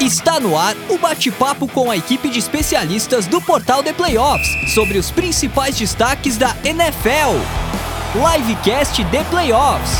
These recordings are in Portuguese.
Está no ar o bate-papo com a equipe de especialistas do portal The Playoffs sobre os principais destaques da NFL. Livecast The Playoffs.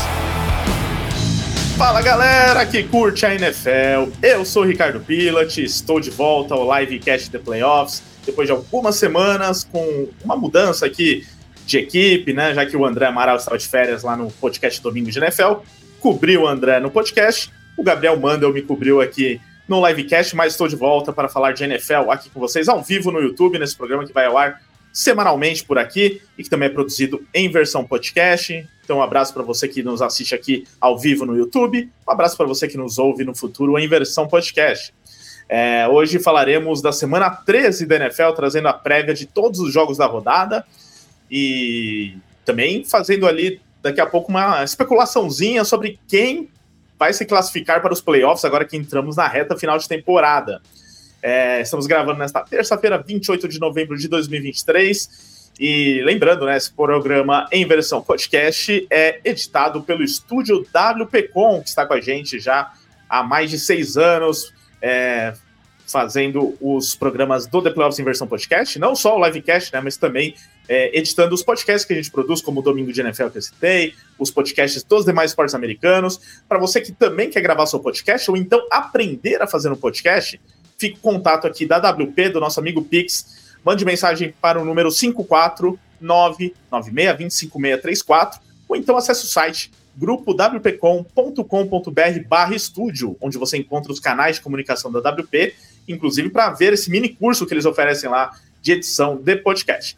Fala galera que curte a NFL, eu sou Ricardo Pilat, estou de volta ao Livecast The Playoffs, depois de algumas semanas com uma mudança aqui de equipe, né? Já que o André Amaral estava de férias lá no podcast Domingo de NFL, cobriu o André no podcast, o Gabriel Mandel me cobriu aqui no livecast, mas estou de volta para falar de NFL aqui com vocês ao vivo no YouTube, nesse programa que vai ao ar semanalmente por aqui e que também é produzido em versão podcast. Então, um abraço para você que nos assiste aqui ao vivo no YouTube, um abraço para você que nos ouve no futuro em versão podcast. É, hoje falaremos da semana 13 da NFL, trazendo a prévia de todos os jogos da rodada e também fazendo ali daqui a pouco uma especulaçãozinha sobre quem vai se classificar para os playoffs agora que entramos na reta final de temporada. É, estamos gravando nesta terça-feira, 28 de novembro de 2023. E lembrando, né, esse programa em versão podcast é editado pelo estúdio WPcom, que está com a gente já há mais de seis anos, é, fazendo os programas do The Playoffs em versão podcast, não só o livecast, né, mas também é, editando os podcasts que a gente produz, como o Domingo de NFL que eu citei, os podcasts dos demais esportes americanos. Para você que também quer gravar seu podcast ou então aprender a fazer um podcast, fique com contato aqui da WP, do nosso amigo Pix. Mande mensagem para o número 54996205634 ou então acesse o site grupowpcom.com.br barra estúdio, onde você encontra os canais de comunicação da WP, inclusive para ver esse mini curso que eles oferecem lá de edição de podcast.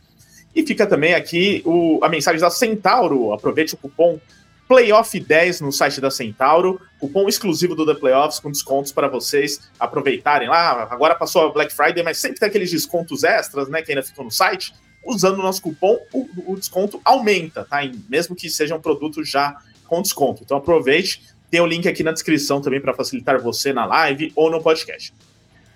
E fica também aqui o, a mensagem da Centauro. Aproveite o cupom Playoff10 no site da Centauro, cupom exclusivo do The Playoffs com descontos para vocês aproveitarem lá. Agora passou a Black Friday, mas sempre tem aqueles descontos extras, né, que ainda ficam no site. Usando o nosso cupom, o, o desconto aumenta, tá? mesmo que seja um produto já com desconto. Então aproveite. Tem o link aqui na descrição também para facilitar você na live ou no podcast.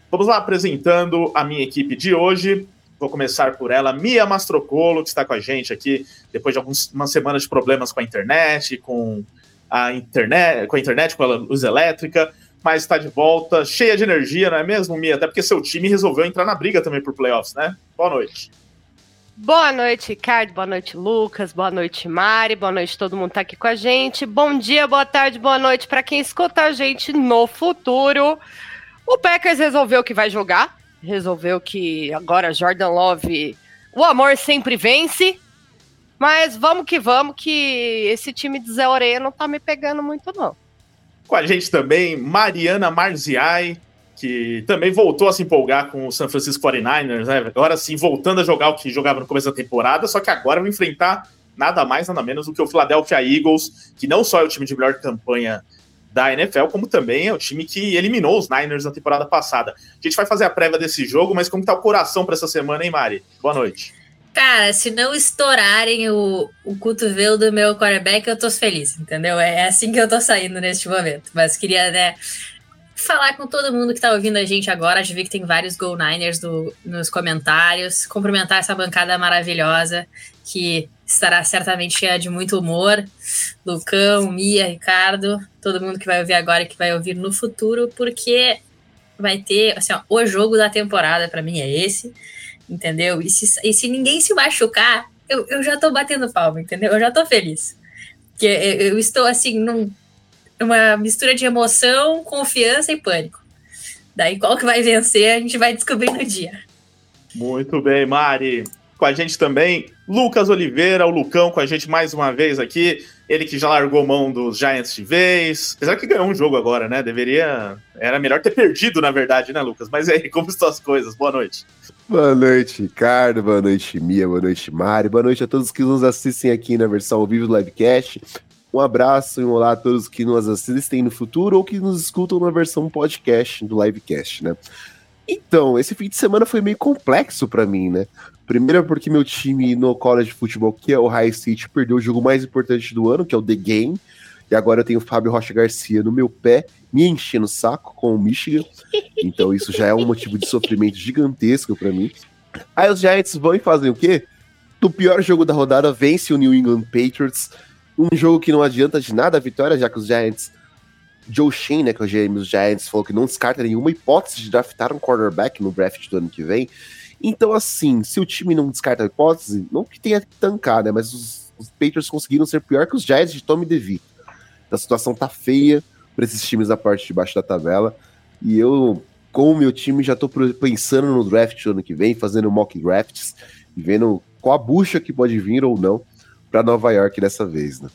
Vamos lá apresentando a minha equipe de hoje. Vou começar por ela, Mia Mastrocolo, que está com a gente aqui depois de algumas semanas de problemas com a internet, com a internet, com a internet, com a luz elétrica, mas está de volta, cheia de energia, não é mesmo, Mia? Até porque seu time resolveu entrar na briga também por playoffs, né? Boa noite. Boa noite, Ricardo. Boa noite, Lucas. Boa noite, Mari. Boa noite, todo mundo está aqui com a gente. Bom dia, boa tarde, boa noite para quem escuta a gente no futuro. O Packers resolveu que vai jogar, resolveu que agora Jordan Love, o amor sempre vence. Mas vamos que vamos, que esse time de Zé Oreia não tá me pegando muito, não. Com a gente também, Mariana Marziai, que também voltou a se empolgar com o San Francisco 49ers, né? Agora sim, voltando a jogar o que jogava no começo da temporada, só que agora vai enfrentar nada mais, nada menos do que o Philadelphia Eagles, que não só é o time de melhor campanha da NFL, como também é o time que eliminou os Niners na temporada passada. A gente vai fazer a prévia desse jogo, mas como tá o coração para essa semana, hein, Mari? Boa noite. Cara, se não estourarem o, o cotovelo do meu quarterback, eu tô feliz, entendeu? É assim que eu tô saindo neste momento. Mas queria, né, falar com todo mundo que tá ouvindo a gente agora. Já vi que tem vários Go Niners do, nos comentários. Cumprimentar essa bancada maravilhosa que estará certamente cheia de muito humor. Lucão, Mia, Ricardo, todo mundo que vai ouvir agora e que vai ouvir no futuro, porque vai ter, assim, ó, o jogo da temporada para mim é esse, entendeu? E se, e se ninguém se machucar, eu, eu já tô batendo palma, entendeu? Eu já tô feliz. Porque eu, estou, assim, num, uma mistura de emoção, confiança e pânico. Daí qual que vai vencer, a gente vai descobrir no dia. Muito bem, Mari. Com a gente também, Lucas Oliveira, o Lucão com a gente mais uma vez aqui. Ele que já largou mão dos Giants de vez. Apesar que ganhou um jogo agora, né? Deveria. Era melhor ter perdido, na verdade, né, Lucas? Mas aí, como estão as coisas? Boa noite. Boa noite, Ricardo. Boa noite, Mia. Boa noite, Mari. Boa noite a todos que nos assistem aqui na versão ao vivo do Livecast. Um abraço e um olá a todos que nos assistem no futuro ou que nos escutam na versão podcast do Livecast, né? Então, esse fim de semana foi meio complexo para mim, né? Primeiro porque meu time no college de futebol, que é o High City, perdeu o jogo mais importante do ano, que é o The Game. E agora eu tenho o Fábio Rocha Garcia no meu pé, me enchendo o saco com o Michigan. Então isso já é um motivo de sofrimento gigantesco para mim. Aí os Giants vão e fazem o quê? Do pior jogo da rodada, vence o New England Patriots. Um jogo que não adianta de nada a vitória, já que os Giants Joe Shane, né, que é o GM dos Giants, falou que não descarta nenhuma hipótese de draftar um quarterback no draft do ano que vem. Então, assim, se o time não descarta a hipótese, não que tenha que tancar, né, mas os, os Patriots conseguiram ser pior que os Giants de Tommy DeVito. A situação tá feia para esses times da parte de baixo da tabela. E eu, com o meu time, já tô pensando no draft do ano que vem, fazendo mock drafts e vendo qual a bucha que pode vir ou não para Nova York dessa vez, né?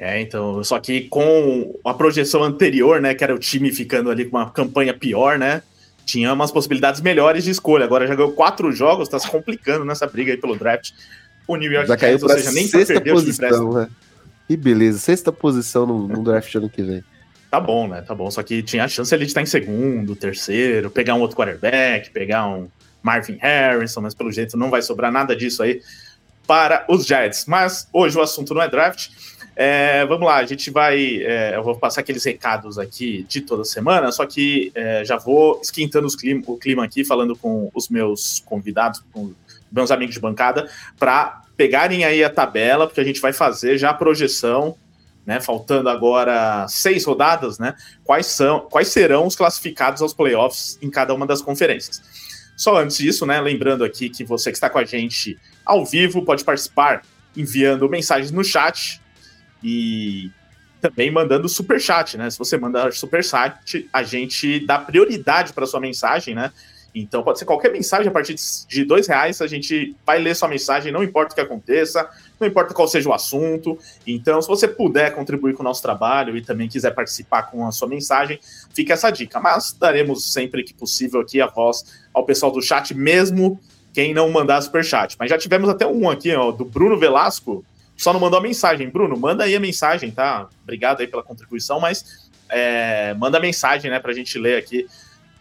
É, então, só que com a projeção anterior, né, que era o time ficando ali com uma campanha pior, né, tinha umas possibilidades melhores de escolha. Agora já ganhou quatro jogos, tá se complicando nessa briga aí pelo draft. O New York já Giants, ou seja, nem sexta posição, né? Que beleza, sexta posição no, no draft ano que vem. Tá bom, né? Tá bom. Só que tinha a chance ali de estar em segundo, terceiro, pegar um outro quarterback, pegar um Marvin Harrison, mas pelo jeito não vai sobrar nada disso aí para os Giants. Mas hoje o assunto não é draft. É, vamos lá, a gente vai. É, eu vou passar aqueles recados aqui de toda semana, só que é, já vou esquentando clima, o clima aqui, falando com os meus convidados, com meus amigos de bancada, para pegarem aí a tabela, porque a gente vai fazer já a projeção, né? Faltando agora seis rodadas, né? Quais, são, quais serão os classificados aos playoffs em cada uma das conferências. Só antes disso, né? Lembrando aqui que você que está com a gente ao vivo pode participar enviando mensagens no chat e também mandando super chat, né? Se você mandar super chat, a gente dá prioridade para sua mensagem, né? Então pode ser qualquer mensagem a partir de dois reais, a gente vai ler sua mensagem, não importa o que aconteça, não importa qual seja o assunto. Então, se você puder contribuir com o nosso trabalho e também quiser participar com a sua mensagem, fica essa dica. Mas daremos sempre que possível aqui a voz ao pessoal do chat, mesmo quem não mandar super chat. Mas já tivemos até um aqui, ó, do Bruno Velasco, só não mandou a mensagem. Bruno, manda aí a mensagem, tá? Obrigado aí pela contribuição, mas é, manda a mensagem, né, pra gente ler aqui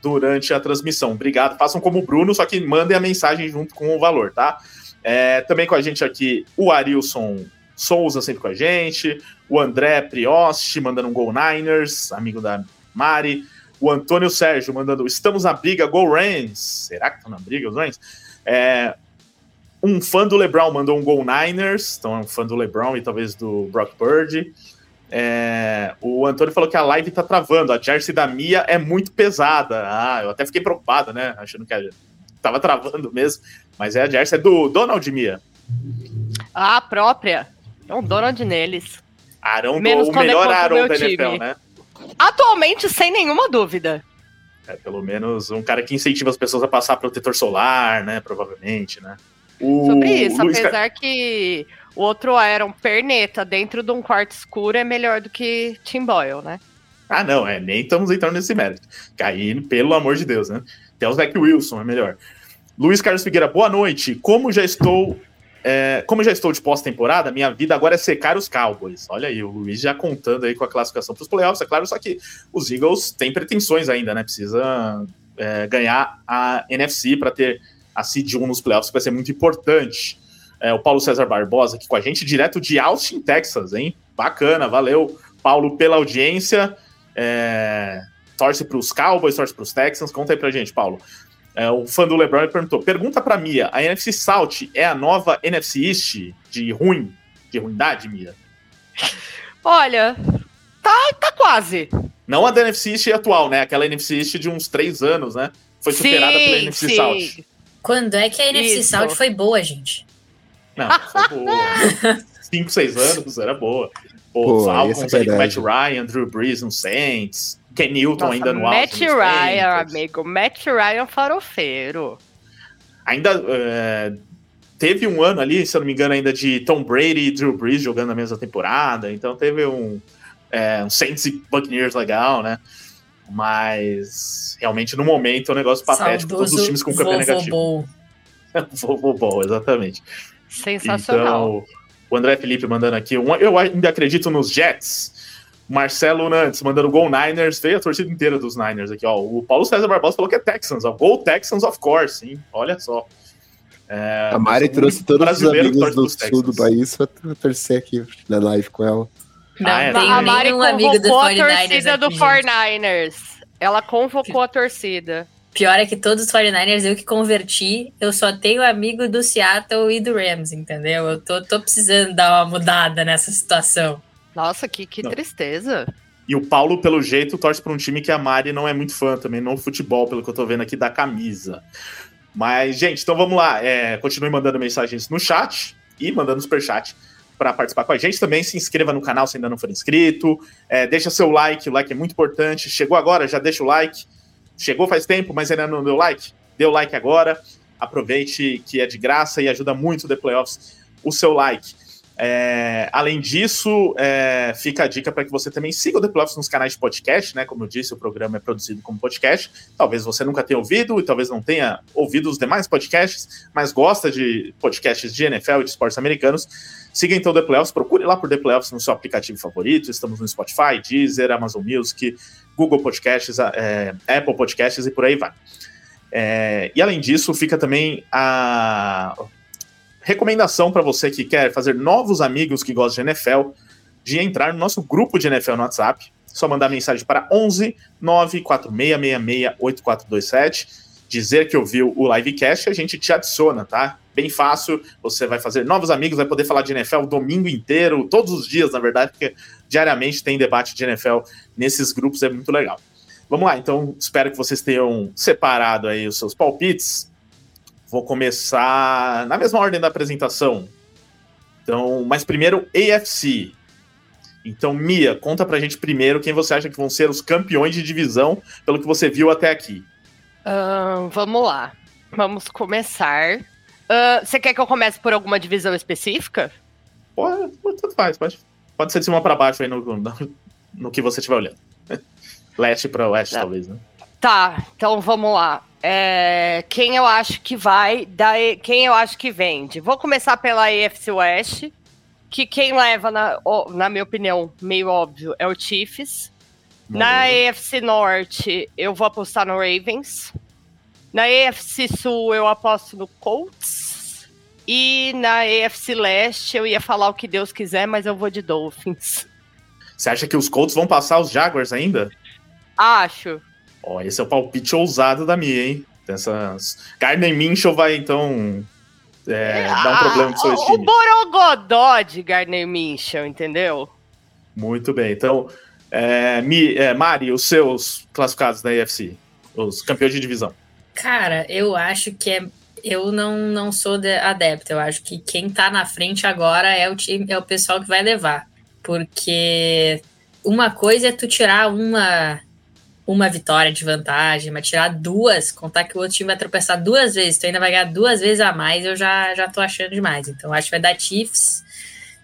durante a transmissão. Obrigado. Façam como o Bruno, só que mandem a mensagem junto com o valor, tá? É, também com a gente aqui o Arilson Souza, sempre com a gente. O André Prioste, mandando um Gol Niners, amigo da Mari. O Antônio Sérgio mandando Estamos na briga, Go Rams. Será que estão na briga os Rams? É, um fã do LeBron mandou um Go Niners, então é um fã do LeBron e talvez do Brock Purdy. É, o Antônio falou que a live tá travando, a jersey da Mia é muito pesada. Ah, eu até fiquei preocupado, né? Achando que a, tava travando mesmo. Mas é a jersey é do Donald Mia. A própria. É um Donald neles. Arão Menos do, o melhor Arão da time. NFL, né? Atualmente, sem nenhuma dúvida. É, pelo menos um cara que incentiva as pessoas a passar protetor solar, né? Provavelmente, né? O Sobre isso, Luiz apesar que o outro Iron Perneta dentro de um quarto escuro é melhor do que Tim Boyle, né? Ah, não, é, nem estamos entrando nesse mérito. Cair, pelo amor de Deus, né? Até o Zach Wilson é melhor. Luiz Carlos Figueira, boa noite. Como já estou. É, como já estou de pós-temporada, minha vida agora é secar os Cowboys. Olha aí, o Luiz já contando aí com a classificação para os playoffs, é claro, só que os Eagles têm pretensões ainda, né? Precisa é, ganhar a NFC para ter a seed 1 nos playoffs, que vai ser muito importante. É, o Paulo César Barbosa aqui com a gente, direto de Austin, Texas, hein? Bacana, valeu, Paulo, pela audiência. É, torce para os Cowboys, torce para os Texans. Conta aí pra gente, Paulo. É, o fã do LeBron perguntou: pergunta para Mia, a NFC South é a nova NFC East de ruim, de ruindade, Mia? Olha, tá, tá quase. Não a da NFC East atual, né? Aquela NFC East de uns três anos, né? Foi superada sim, pela NFC sim. South. Quando é que a NFC Isso. South foi boa, gente? Não, foi boa. Cinco, seis anos, era boa. Pô, Pô Falcons é ali com Matt Ryan, Drew Brees no Saints, Ken Newton Nossa, ainda no Matt Ryan, amigo. Matt Ryan farofeiro. Ainda é, teve um ano ali, se eu não me engano, ainda de Tom Brady e Drew Brees jogando na mesma temporada. Então teve um, é, um Saints e Buccaneers legal, né? Mas realmente no momento é um negócio patético. Saudoso todos os times com campeão negativo. Vovô bom, exatamente. Sensacional. Então, o André Felipe mandando aqui. Um, eu ainda acredito nos Jets. Marcelo Nantes mandando Gol Niners. Veio a torcida inteira dos Niners aqui, ó. O Paulo César Barbosa falou que é Texans, ó. Gol Texans, of course, hein? Olha só. É, a Mari trouxe todos os amigos do sul do país pra torcer aqui na live com ela. Não ah, é, tem a Mari convocou amigo do a torcida aqui, do 49ers. Ela convocou a torcida. Pior é que todos os 49ers eu que converti, eu só tenho amigo do Seattle e do Rams, entendeu? Eu tô, tô precisando dar uma mudada nessa situação. Nossa, que, que tristeza. E o Paulo, pelo jeito, torce para um time que a Mari não é muito fã também, no futebol, pelo que eu tô vendo aqui da camisa. Mas, gente, então vamos lá. É, continue mandando mensagens no chat e mandando superchat para participar com a gente. Também se inscreva no canal se ainda não for inscrito. É, deixa seu like, o like é muito importante. Chegou agora, já deixa o like. Chegou faz tempo, mas ainda não deu like? O like agora. Aproveite que é de graça e ajuda muito o The Playoffs o seu like. É, além disso, é, fica a dica para que você também siga o The Playoffs nos canais de podcast, né? Como eu disse, o programa é produzido como podcast. Talvez você nunca tenha ouvido e talvez não tenha ouvido os demais podcasts, mas gosta de podcasts de NFL e de esportes americanos. Siga então o The Playoffs, procure lá por The Playoffs no seu aplicativo favorito. Estamos no Spotify, Deezer, Amazon Music, Google Podcasts, é, Apple Podcasts e por aí vai. É, e além disso, fica também a recomendação para você que quer fazer novos amigos que gostam de NFL, de entrar no nosso grupo de NFL no WhatsApp. Só mandar mensagem para 11 94666 8427, dizer que ouviu o livecast e a gente te adiciona, tá? Bem fácil, você vai fazer novos amigos, vai poder falar de NFL o domingo inteiro, todos os dias, na verdade, porque diariamente tem debate de NFL nesses grupos, é muito legal. Vamos lá, então espero que vocês tenham separado aí os seus palpites Vou começar na mesma ordem da apresentação. Então, mas primeiro AFC. Então, Mia, conta pra gente primeiro quem você acha que vão ser os campeões de divisão, pelo que você viu até aqui. Uh, vamos lá. Vamos começar. Uh, você quer que eu comece por alguma divisão específica? Pode, tudo faz. Pode, pode ser de cima para baixo aí no, no, no, que você estiver olhando. Leste para oeste, tá. talvez, né? Tá, então vamos lá. É, quem eu acho que vai, da, quem eu acho que vende. Vou começar pela AFC West, que quem leva, na, na minha opinião, meio óbvio, é o Chiefs. Na AFC Norte, eu vou apostar no Ravens. Na AFC Sul, eu aposto no Colts. E na AFC Leste, eu ia falar o que Deus quiser, mas eu vou de Dolphins. Você acha que os Colts vão passar os Jaguars ainda? Acho. Ó, esse é o palpite ousado da Mia, hein? Essas... Gardner Minshew vai, então, é, dar um ah, problema pro seu time. O Borogodó de Gardner Minshew, entendeu? Muito bem. Então, é, Mi, é, Mari, os seus classificados da AFC, os campeões de divisão. Cara, eu acho que é. Eu não, não sou adepto. Eu acho que quem tá na frente agora é o time, é o pessoal que vai levar. Porque uma coisa é tu tirar uma uma vitória de vantagem, mas tirar duas, contar que o outro time vai tropeçar duas vezes, tu ainda vai ganhar duas vezes a mais, eu já, já tô achando demais. Então acho que vai dar Chiefs,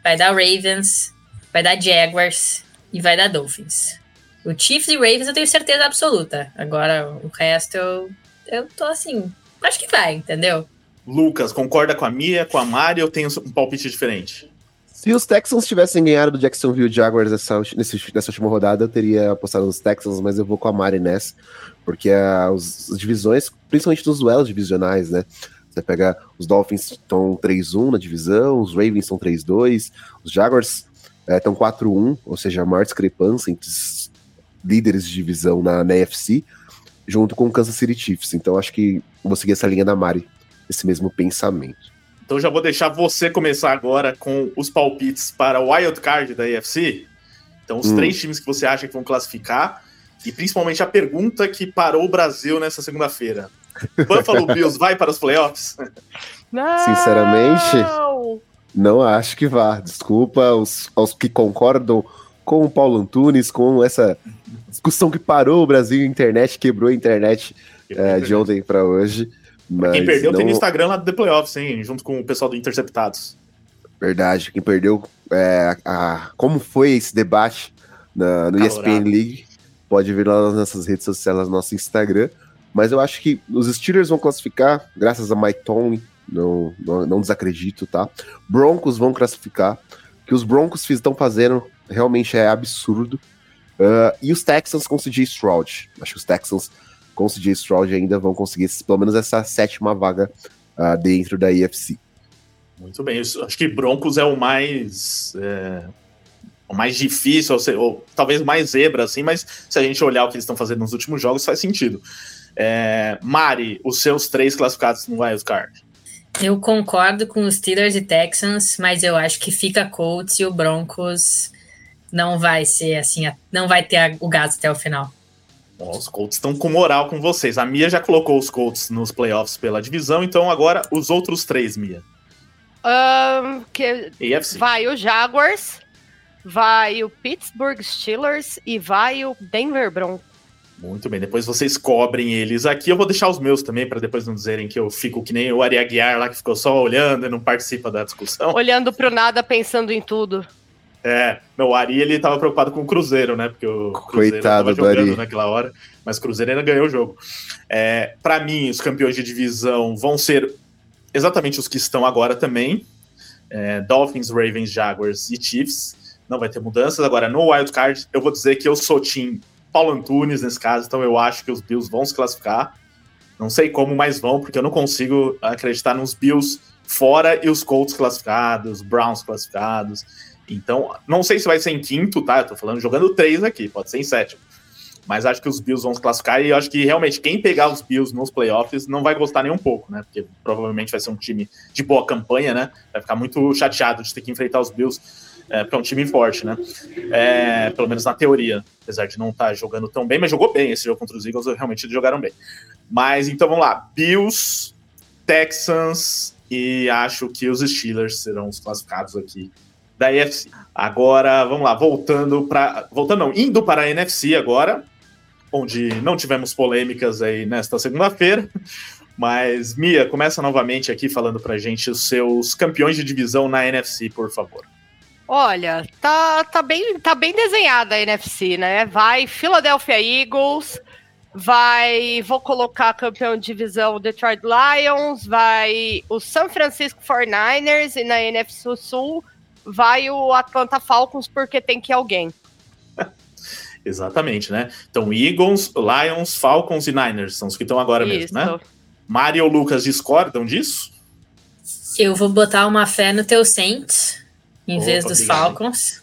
vai dar Ravens, vai dar Jaguars e vai dar Dolphins. O Chiefs e Ravens eu tenho certeza absoluta. Agora o resto eu, eu tô assim, acho que vai, entendeu? Lucas, concorda com a Mia, com a Mari, eu tenho um palpite diferente? Se os Texans tivessem ganhado do Jacksonville Jaguars nessa, nessa última rodada, eu teria apostado nos Texans, mas eu vou com a Mari nessa, porque as, divisões, principalmente dos duelos divisionais, né? Você pega os Dolphins estão 3-1 na divisão, os Ravens estão 3-2, os Jaguars estão é, 4-1, ou seja, a maior discrepância entre os líderes de divisão na, na NFC, junto com o Kansas City Chiefs. Então acho que vou seguir essa linha da Mari, esse mesmo pensamento. Então já vou deixar você começar agora com os palpites para o wild card da AFC. Então, os hum. três times que você acha que vão classificar e principalmente a pergunta que parou o Brasil nessa segunda-feira. Buffalo Bills vai para os playoffs? Não! Sinceramente, não acho que vá. Desculpa aos, aos que concordam com o Paulo Antunes, com essa discussão que parou o Brasil, a internet quebrou a internet é, de ontem para hoje. Mas quem perdeu não... tem no Instagram lá do The Playoffs, hein? Junto com o pessoal do Interceptados. Verdade. Quem perdeu é, a, como foi esse debate na, no Calorado. ESPN League, pode ver lá nas nossas redes sociais, no nosso Instagram. Mas eu acho que os Steelers vão classificar, graças a Mike Tomlin, não, não, não desacredito, tá? Broncos vão classificar. O que os Broncos estão fazendo realmente é absurdo. Uh, e os Texans com CJ Stroud. Acho que os Texans com o CJ Stroud ainda vão conseguir pelo menos essa sétima vaga uh, dentro da IFC. Muito bem, acho que Broncos é o mais é, o mais difícil, ou, ou, talvez mais zebra, assim, mas se a gente olhar o que eles estão fazendo nos últimos jogos, faz sentido. É, Mari, os seus três classificados no Wild Card. Eu concordo com os Steelers e Texans, mas eu acho que fica Colts e o Broncos não vai ser assim, não vai ter o gás até o final. Bom, os Colts estão com moral com vocês. A Mia já colocou os Colts nos playoffs pela divisão, então agora os outros três, Mia. Um, que AFC. vai o Jaguars, vai o Pittsburgh Steelers e vai o Denver Broncos. Muito bem, depois vocês cobrem eles aqui. Eu vou deixar os meus também, para depois não dizerem que eu fico que nem o Ari Aguiar lá, que ficou só olhando e não participa da discussão. Olhando pro nada, pensando em tudo. É, não, o Ari ele tava preocupado com o Cruzeiro, né? Porque o Cruzeiro Coitado tava do jogando Ari. naquela hora, mas o Cruzeiro ainda ganhou o jogo. É, para mim, os campeões de divisão vão ser exatamente os que estão agora também: É, Dolphins, Ravens, Jaguars e Chiefs. Não vai ter mudanças. Agora, no Wild Card, eu vou dizer que eu sou Team Paulo Antunes nesse caso, então eu acho que os Bills vão se classificar. Não sei como, mas vão, porque eu não consigo acreditar nos Bills fora e os Colts classificados, Browns classificados. Então, não sei se vai ser em quinto, tá? Eu tô falando jogando três aqui, pode ser em sétimo. Mas acho que os Bills vão se classificar e eu acho que realmente quem pegar os Bills nos playoffs não vai gostar nem um pouco, né? Porque provavelmente vai ser um time de boa campanha, né? Vai ficar muito chateado de ter que enfrentar os Bills, é, porque é um time forte, né? É, pelo menos na teoria, apesar de não estar jogando tão bem, mas jogou bem esse jogo contra os Eagles, realmente jogaram bem. Mas então vamos lá: Bills, Texans e acho que os Steelers serão os classificados aqui da NFC. Agora, vamos lá, voltando para. Voltando, não, indo para a NFC agora, onde não tivemos polêmicas aí nesta segunda-feira. Mas, Mia, começa novamente aqui falando pra gente os seus campeões de divisão na NFC, por favor. Olha, tá, tá, bem, tá bem desenhada a NFC, né? Vai Philadelphia Eagles, vai. Vou colocar campeão de divisão Detroit Lions, vai o San Francisco 49ers e na NFC Sul vai o Atlanta Falcons, porque tem que ir alguém. Exatamente, né? Então, Eagles, Lions, Falcons e Niners são os que estão agora Isso. mesmo, né? Mario ou Lucas discordam disso? Eu vou botar uma fé no teu Saints em Opa, vez dos obrigado. Falcons.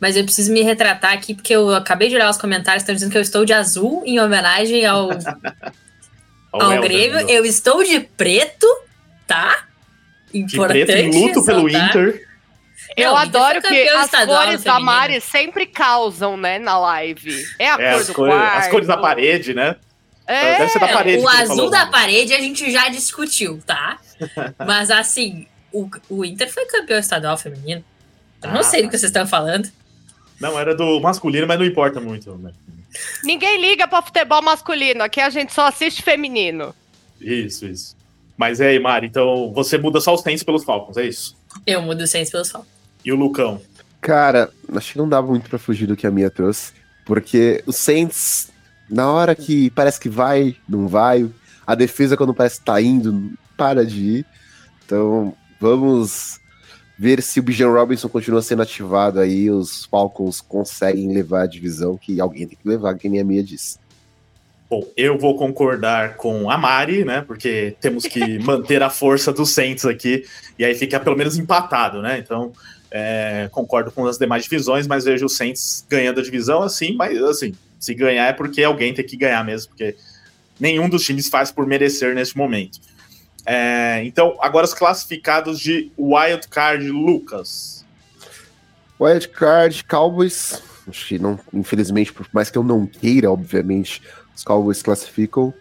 Mas eu preciso me retratar aqui, porque eu acabei de olhar os comentários, estão dizendo que eu estou de azul em homenagem ao, Ao Grêmio. Eu estou de preto, tá? De Importante preto em luto pelo ressaltar. Inter. Eu Não, adoro que as estadual cores da feminino. Mari sempre causam, né, na live. É a É, cor as, do cores, quarto. as cores da parede, né? É, Deve ser da parede. O azul falou. da parede a gente já discutiu, tá? Mas assim, o, o Inter foi campeão estadual feminino. Eu não Ah, sei do que vocês estão falando. Não, era do masculino, mas não importa muito. Né? Ninguém liga pra futebol masculino, aqui a gente só assiste feminino. Isso, isso. Mas é aí, Mari, então você muda só os tênis pelos Falcons, é isso? Eu mudo o Saints pelos Falcons. E o Lucão? Cara, acho que não dava muito pra fugir do que a minha trouxe. Porque o Saints, na hora que parece que vai, não vai. A defesa, quando parece que tá indo, para de ir. Então, vamos ver se o Bijan Robinson continua sendo ativado aí. Os Falcons conseguem levar a divisão, que alguém tem que levar, que nem a minha disse. Bom, eu vou concordar com a Mari, né? Porque temos que manter a força dos Saints aqui. E aí fica pelo menos empatado, né? Então, é, concordo com as demais divisões, mas vejo o Saints ganhando a divisão assim, mas assim, se ganhar é porque alguém tem que ganhar mesmo, porque nenhum dos times faz por merecer neste momento. É, então, agora os classificados de Wild Card Lucas. Wild Card, Cowboys. Acho que não, infelizmente, por mais que eu não queira, obviamente, os Cowboys classificam.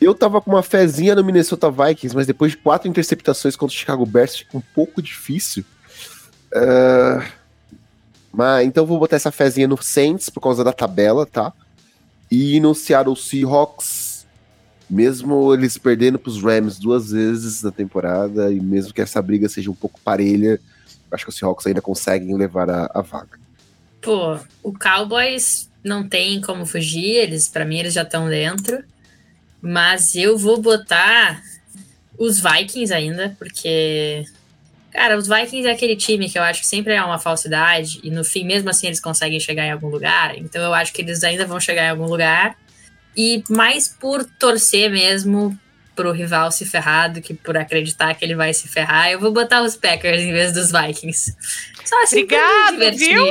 Eu tava com uma fezinha no Minnesota Vikings, mas depois de quatro interceptações contra o Chicago Bears, fica um pouco difícil. Ah, mas então vou botar essa fezinha no Saints por causa da tabela, tá? E no Seattle Seahawks, mesmo eles perdendo pros Rams duas vezes na temporada, e mesmo que essa briga seja um pouco parelha, acho que os Seahawks ainda conseguem levar a, a vaga. Pô, o Cowboys não tem como fugir, eles, para mim, eles já estão dentro. Mas eu vou botar os Vikings ainda, porque. Cara, os Vikings é aquele time que eu acho que sempre é uma falsidade, e no fim, mesmo assim, eles conseguem chegar em algum lugar. Então eu acho que eles ainda vão chegar em algum lugar. E mais por torcer mesmo pro rival se ferrar do que por acreditar que ele vai se ferrar, eu vou botar os Packers em vez dos Vikings. Só assim Obrigado, viu?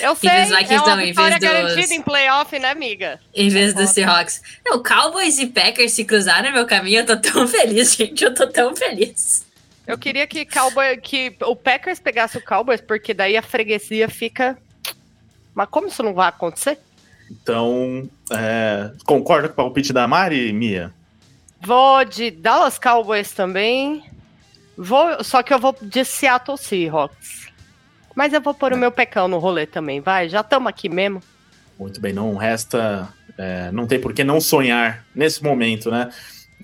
Eu sei, dos Vikings é uma não, em vez dos- em playoff, né, amiga? Em vez Foda. dos Seahawks. Não, Cowboys e Packers se cruzaram no meu caminho, eu tô tão feliz, gente. Eu tô tão feliz. Eu queria que, Cowboy, que o Packers pegasse o Cowboys, porque daí a freguesia fica Mas como isso não vai acontecer? Então, é, concorda com o palpite da Mari, Mia? Vou de Dallas Cowboys também. Vou, só que eu vou de Seattle Seahawks. Mas eu vou pôr o meu pecão no rolê também, vai. Já estamos aqui mesmo. Muito bem, não resta. É, não tem por que não sonhar nesse momento, né?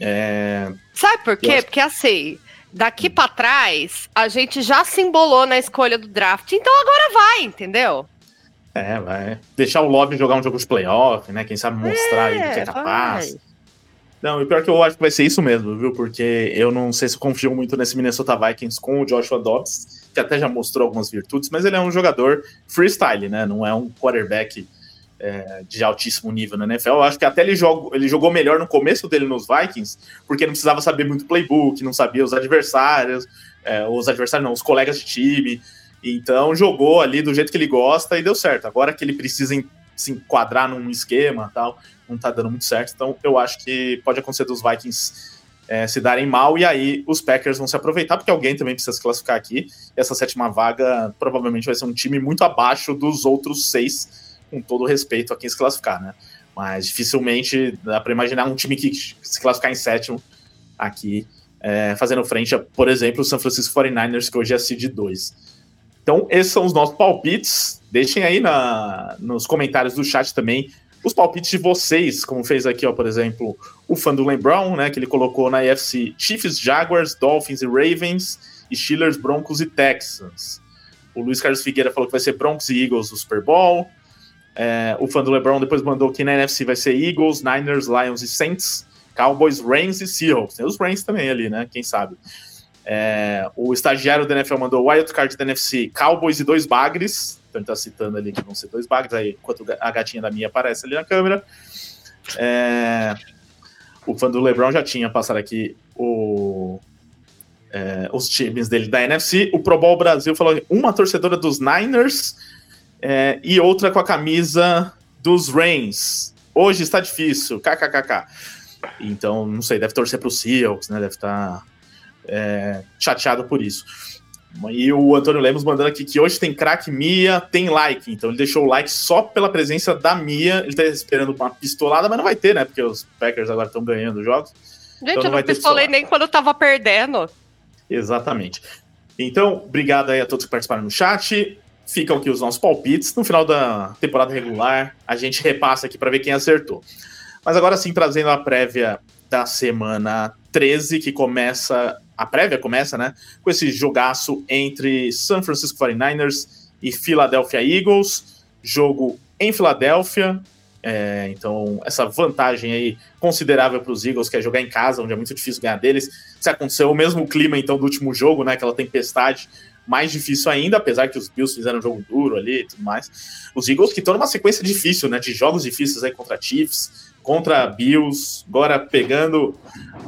É, Sabe por quê? Porque assim, daqui pra trás, a gente já se embolou na escolha do draft. Então agora vai, entendeu? é, vai. Deixar o Lobby jogar um jogo de playoff, né? Quem sabe mostrar aí do que é É, capaz. vai. Não, e pior que eu acho que vai ser isso mesmo, viu? Porque eu não sei se confio muito nesse Minnesota Vikings com o Joshua Dobbs, que até já mostrou algumas virtudes, mas ele é um jogador freestyle, né? Não é um quarterback é, de altíssimo nível na NFL. Eu acho que até ele, ele jogou melhor no começo dele nos Vikings, porque não precisava saber muito playbook, não sabia os adversários, é, os adversários não, os colegas de time. Então jogou ali do jeito que ele gosta e deu certo. Agora que ele precisa em- se enquadrar num esquema tal, não tá dando muito certo. Então eu acho que pode acontecer dos Vikings é, se darem mal e aí os Packers vão se aproveitar, porque alguém também precisa se classificar aqui. E essa sétima vaga provavelmente vai ser um time muito abaixo dos outros seis, com todo respeito a quem se classificar, né? Mas dificilmente dá para imaginar um time que se classificar em sétimo aqui, é, fazendo frente a, por exemplo, o San Francisco 49ers, que hoje é seed 2. Então, esses são os nossos palpites. Deixem aí na, nos comentários do chat também os palpites de vocês, como fez aqui, ó, por exemplo, o Fandulen Brown, né, que ele colocou na AFC Chiefs, Jaguars, Dolphins e Ravens, e Steelers, Broncos e Texans. O Luiz Carlos Figueira falou que vai ser Broncos e Eagles no Super Bowl. É, o fã do LeBron depois mandou que na NFC vai ser Eagles, Niners, Lions e Saints, Cowboys, Rams e Seahawks. Tem os Rams também ali, né? Quem sabe. É, o estagiário da NFL mandou Wild Card da NFC, Cowboys e dois bagres. Então ele tá citando ali que vão ser dois bagres, aí enquanto a gatinha da minha aparece ali na câmera. É, o fã do LeBron já tinha passado aqui o, é, os times dele da NFC. O Pro Bowl Brasil falou uma torcedora dos Niners é, e outra com a camisa dos Reigns. Hoje está difícil, kkkk. Então, não sei, deve torcer para o Seahawks, né? Deve estar é, chateado por isso. E o Antônio Lemos mandando aqui que hoje tem craque Mia, tem like. Então ele deixou o like só pela presença da Mia. Ele tá esperando uma pistolada, mas não vai ter, né? Porque os Packers agora estão ganhando os jogos. Gente, Então não eu não pistolei nem quando eu tava perdendo. Exatamente. Então, obrigado aí a todos que participaram no chat. Ficam aqui os nossos palpites. No final da temporada regular, a gente repassa aqui para ver quem acertou. Mas agora sim, trazendo a prévia da semana 13, que começa. A prévia começa, né? Com esse jogaço entre San Francisco 49ers e Philadelphia Eagles. Jogo em Filadélfia. É, então, essa vantagem aí considerável para os Eagles, que é jogar em casa, onde é muito difícil ganhar deles. Se aconteceu o mesmo clima, então, do último jogo, né? Aquela tempestade, mais difícil ainda, apesar que os Bills fizeram um jogo duro ali e tudo mais. Os Eagles que estão numa sequência difícil, né? De jogos difíceis aí contra Chiefs, contra Bills, agora pegando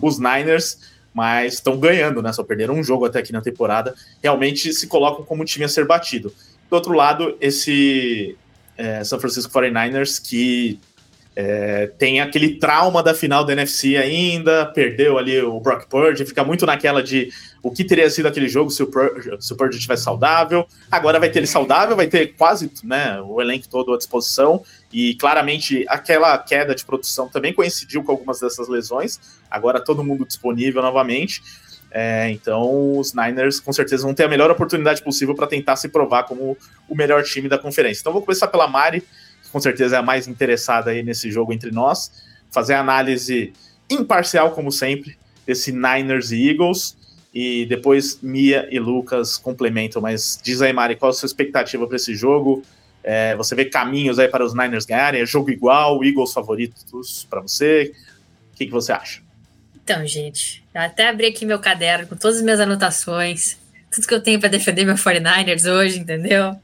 os Niners, mas estão ganhando, né? Só perderam um jogo até aqui na temporada. Realmente se colocam como um time a ser batido. Do outro lado, esse é, San Francisco 49ers que é, tem aquele trauma da final da NFC ainda, perdeu ali o Brock Purdy, fica muito naquela de o que teria sido aquele jogo se o, Pur se o Purdy estivesse saudável. Agora vai ter ele saudável, vai ter quase né, o elenco todo à disposição, e claramente aquela queda de produção também coincidiu com algumas dessas lesões. Agora todo mundo disponível novamente. É, então os Niners com certeza vão ter a melhor oportunidade possível para tentar se provar como o melhor time da conferência. Então vou começar pela Mari, que com certeza é a mais interessada aí nesse jogo entre nós, fazer a análise imparcial como sempre desse Niners e Eagles e depois Mia e Lucas complementam. Mas diz aí, Mari, qual a sua expectativa para esse jogo? É, você vê caminhos aí para os Niners ganharem? É jogo igual, Eagles favoritos para você? O que, que você acha? Então, gente, eu até abri aqui meu caderno com todas as minhas anotações, tudo que eu tenho para defender meu 49ers hoje, entendeu?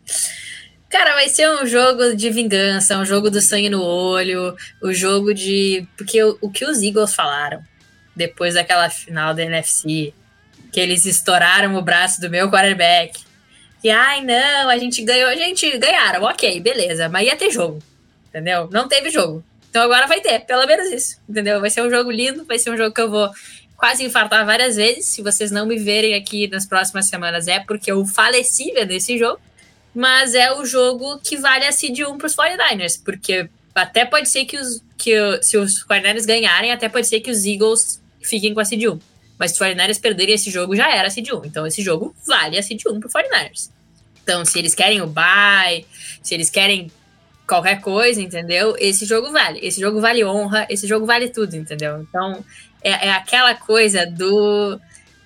Cara, vai ser um jogo de vingança, um jogo do sangue no olho, o jogo de. Porque o, o que os Eagles falaram depois daquela final da NFC, que eles estouraram o braço do meu quarterback. Que, ai, não, a gente ganhou. A gente ganharam, ok, beleza, mas ia ter jogo, entendeu? Não teve jogo. Então agora vai ter, pelo menos isso, entendeu? Vai ser um jogo lindo, vai ser um jogo que eu vou quase infartar várias vezes. Se vocês não me verem aqui nas próximas semanas, é porque eu faleci vendo esse jogo. mas é o jogo que vale a seed 1 para os 49ers, porque até pode ser que os que se os 49ers ganharem, até pode ser que os Eagles fiquem com a seed 1. Mas se os 49ers perderem esse jogo, já era a seed 1. Então esse jogo vale a seed 1 para os 49ers. Então, se eles querem o bye, se eles querem qualquer coisa, entendeu? Esse jogo vale. Esse jogo vale honra, esse jogo vale tudo, entendeu? Então, é, é aquela coisa do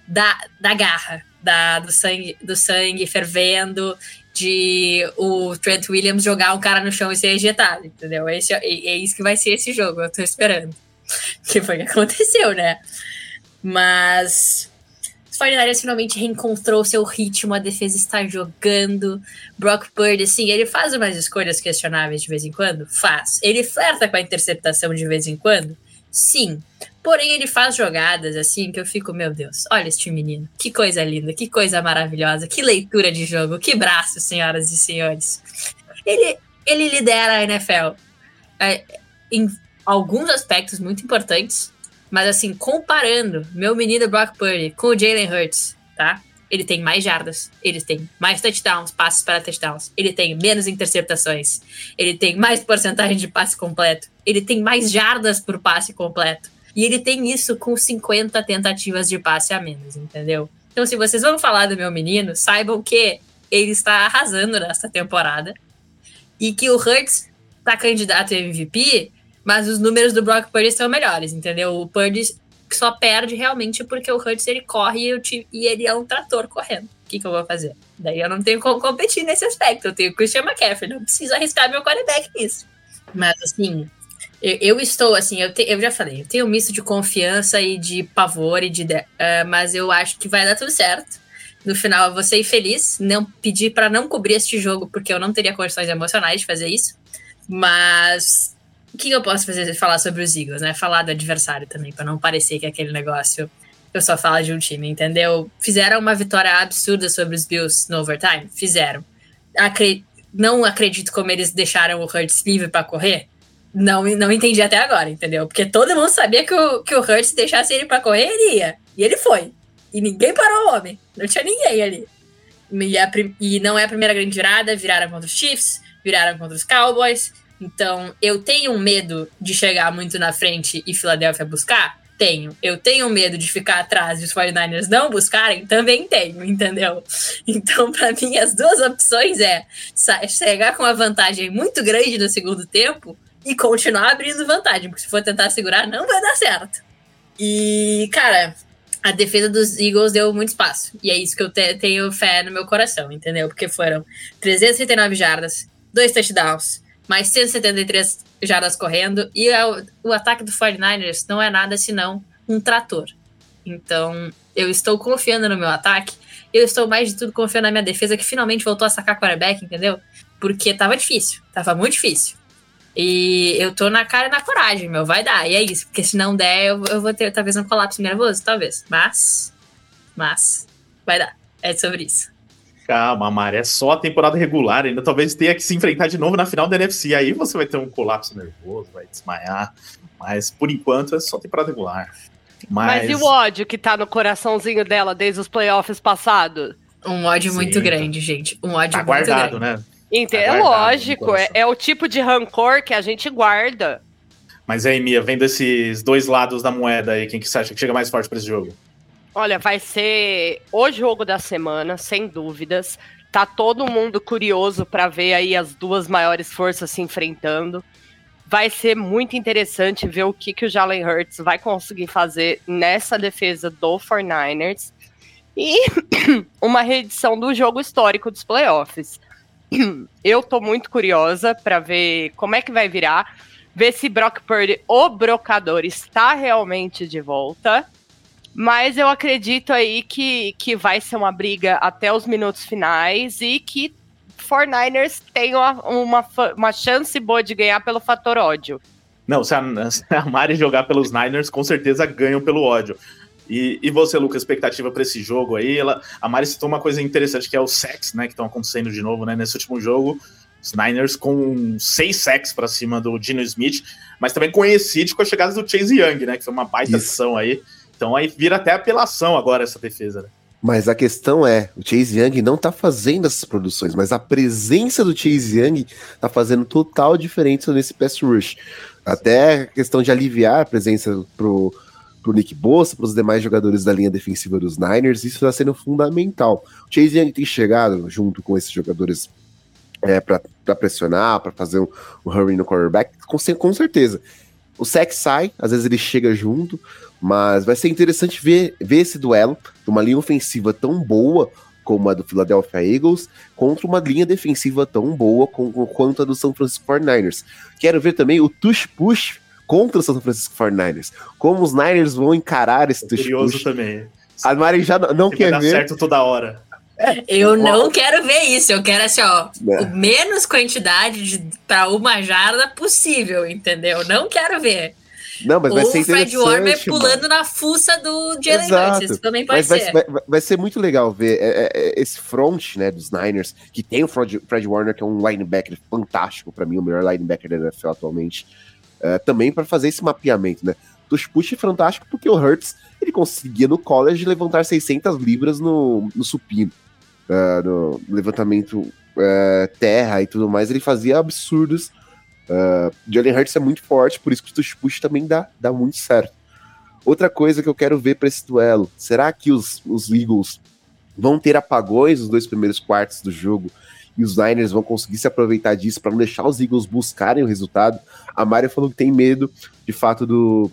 da, da garra, da, do, sangue, do sangue fervendo, de o Trent Williams jogar um cara no chão e ser ejetado, entendeu? Esse, é, é isso que vai ser esse jogo, eu tô esperando. Que foi o que aconteceu, né? Mas os 49ers finalmente reencontrou seu ritmo, a defesa está jogando. Brock Purdy, assim, ele faz umas escolhas questionáveis de vez em quando? Faz. Ele flerta com a interceptação de vez em quando? Sim. Porém, ele faz jogadas assim que eu fico, meu Deus, olha este menino. Que coisa linda, que coisa maravilhosa, que leitura de jogo, que braço, senhoras e senhores. Ele, ele lidera a NFL é, em alguns aspectos muito importantes, mas assim, comparando meu menino Brock Purdy com o Jalen Hurts, tá? Ele tem mais jardas, ele tem mais touchdowns, passes para touchdowns, ele tem menos interceptações, ele tem mais porcentagem de passe completo, ele tem mais jardas por passe completo. E ele tem isso com 50 tentativas de passe a menos, entendeu? Então, se vocês vão falar do meu menino, saibam que ele está arrasando nessa temporada e que o Hurts está candidato a MVP, mas os números do Brock Purdy são melhores, entendeu? O Purdy só perde realmente porque o Hurts ele corre e, e ele é um trator correndo. O que, que eu vou fazer? Daí eu não tenho como competir nesse aspecto. Eu tenho o Christian McCaffrey, não preciso arriscar meu quarterback nisso. Mas assim, eu, eu estou, assim, eu, te, eu já falei, eu tenho um misto de confiança e de pavor, e de, uh, mas eu acho que vai dar tudo certo. No final, eu vou ser feliz, não pedir para não cobrir este jogo, porque eu não teria condições emocionais de fazer isso. Mas o que eu posso fazer? Falar sobre os Eagles, né? Falar do adversário também, para não parecer que é aquele negócio eu só falo de um time, entendeu? Fizeram uma vitória absurda sobre os Bills no overtime? Fizeram. Acre não acredito como eles deixaram o Hurts livre para correr não, não entendi até agora, entendeu? Porque todo mundo sabia que o, que o Hurts deixasse ele para correr, ele ia. E ele foi. E ninguém parou o homem. Não tinha ninguém ali. E, a, e não é a primeira grande virada, viraram contra os Chiefs, viraram contra os Cowboys. Então, eu tenho medo de chegar muito na frente e Filadélfia buscar? Tenho. Eu tenho medo de ficar atrás e os 49ers não buscarem? Também tenho, entendeu? Então, para mim, as duas opções é chegar com uma vantagem muito grande no segundo tempo e continuar abrindo vantagem, porque se for tentar segurar, não vai dar certo. E, cara, a defesa dos Eagles deu muito espaço. E é isso que eu te tenho fé no meu coração, entendeu? Porque foram 369 jardas, dois touchdowns, mais 173 jardas correndo. E o, o ataque do 49ers não é nada senão um trator. Então, eu estou confiando no meu ataque. Eu estou mais de tudo confiando na minha defesa, que finalmente voltou a sacar quarterback, entendeu? Porque tava difícil, tava muito difícil. E eu tô na cara e na coragem, meu, vai dar. E é isso, porque se não der, eu, eu vou ter talvez um colapso nervoso, talvez. Mas, mas, vai dar. É sobre isso. Calma, Mari, é só a temporada regular, ainda talvez tenha que se enfrentar de novo na final da NFC. Aí você vai ter um colapso nervoso, vai desmaiar. Mas por enquanto é só temporada regular. Mas... Mas e o ódio que tá no coraçãozinho dela desde os playoffs passados? Um ódio Sim, muito grande, gente. Um ódio tá muito guardado, grande. né? Então, é lógico, é, é, o tipo de rancor que a gente guarda. Mas aí, Mia, vendo esses dois lados da moeda aí, quem que você acha que chega mais forte para esse jogo? Olha, vai ser o jogo da semana, sem dúvidas. Tá todo mundo curioso para ver aí as duas maiores forças se enfrentando. Vai ser muito interessante ver o que, que o Jalen Hurts vai conseguir fazer nessa defesa do 49ers. E uma reedição do jogo histórico dos playoffs. eu tô muito curiosa para ver como é que vai virar, ver se Brock Purdy, o brocador, está realmente de volta. Mas eu acredito aí que, que vai ser uma briga até os minutos finais e que 49ers tem uma, uma, uma chance boa de ganhar pelo fator ódio. Não, se a, se a Mari jogar pelos Niners, com certeza ganham pelo ódio. E, e você, Lucas, expectativa para esse jogo aí? Ela, a Mari citou uma coisa interessante que é o sex, né? Que estão acontecendo de novo, né? Nesse último jogo, os Niners com seis sacks para cima do Dino Smith, mas também conhecido com a chegada do Chase Young, né? Que foi uma baita ação aí. Então aí vira até apelação agora essa defesa, né? Mas a questão é, o Chase Young não tá fazendo essas produções, mas a presença do Chase Young tá fazendo total diferença nesse pass rush. Até a questão de aliviar a presença pro, pro Nick Bossa, para os demais jogadores da linha defensiva dos Niners, isso está sendo fundamental. O Chase Young tem chegado junto com esses jogadores é, para pressionar, para fazer um, um hurry no quarterback, com, com certeza. O Sec sai, às vezes ele chega junto, mas vai ser interessante ver, ver esse duelo de uma linha ofensiva tão boa como a do Philadelphia Eagles contra uma linha defensiva tão boa como, quanto a do São Francisco 49ers. Quero ver também o tush-push contra o São Francisco 49ers. Como os Niners vão encarar esse tush-push. Curioso também. A Mari já não, não quer ver. certo toda hora. É, eu não quero ver isso. Eu quero assim, ó, é. menos quantidade para uma jarda possível, entendeu? Não quero ver. Não, mas Ou vai ser o Fred Warner pulando mano. na fuça do Jalen Hurts. Isso também pode mas ser. Vai, vai, vai, ser muito legal ver é, é, é, esse front né, dos Niners, que tem o Fred, Fred Warner, que é um linebacker fantástico, para mim, o melhor linebacker da NFL atualmente, também para fazer esse mapeamento, né? Dos push é fantástico porque o Hurts ele conseguia no college levantar 600 libras no, no supino, uh, no levantamento uh, terra e tudo mais, ele fazia absurdos Uh, Jalen Hurts é muito forte, por isso que o Tush Push também dá, dá muito certo. Outra coisa que eu quero ver para esse duelo: será que os, os Eagles vão ter apagões nos dois primeiros quartos do jogo e os Niners vão conseguir se aproveitar disso para não deixar os Eagles buscarem o resultado? A Mario falou que tem medo, de fato, do,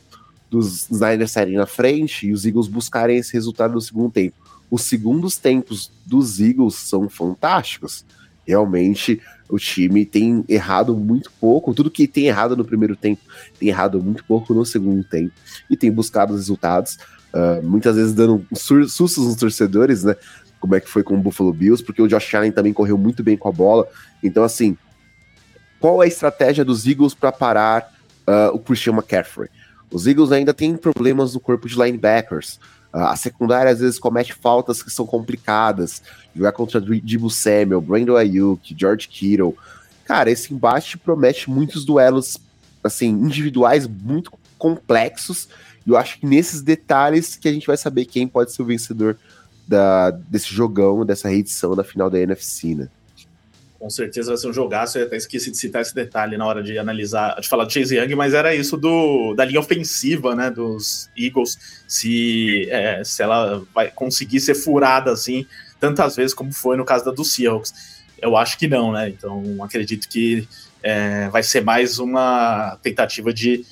dos Niners saírem na frente e os Eagles buscarem esse resultado no segundo tempo. Os segundos tempos dos Eagles são fantásticos. Realmente, o time tem errado muito pouco. Tudo que tem errado no primeiro tempo tem errado muito pouco no segundo tempo e tem buscado resultados, uh, muitas vezes dando sustos nos torcedores, né? Como é que foi com o Buffalo Bills, porque o Josh Allen também correu muito bem com a bola. Então, assim, qual é a estratégia dos Eagles para parar uh, o Christian McCaffrey? Os Eagles ainda têm problemas no corpo de linebackers. A secundária às vezes comete faltas que são complicadas. Jogar contra Dibu Samuel, Brandon Ayuk, George Kittle. Cara, esse embate promete muitos duelos assim individuais muito complexos. E eu acho que nesses detalhes que a gente vai saber quem pode ser o vencedor da, desse jogão, dessa reedição da final da NFC, né? Com certeza vai ser um jogaço. Eu até esqueci de citar esse detalhe na hora de analisar, de falar do Chase Young, mas era isso do, da linha ofensiva, né, dos Eagles, se, é, se ela vai conseguir ser furada assim tantas vezes como foi no caso da do Seahawks. Eu acho que não, né? Então acredito que é, vai ser mais uma tentativa de,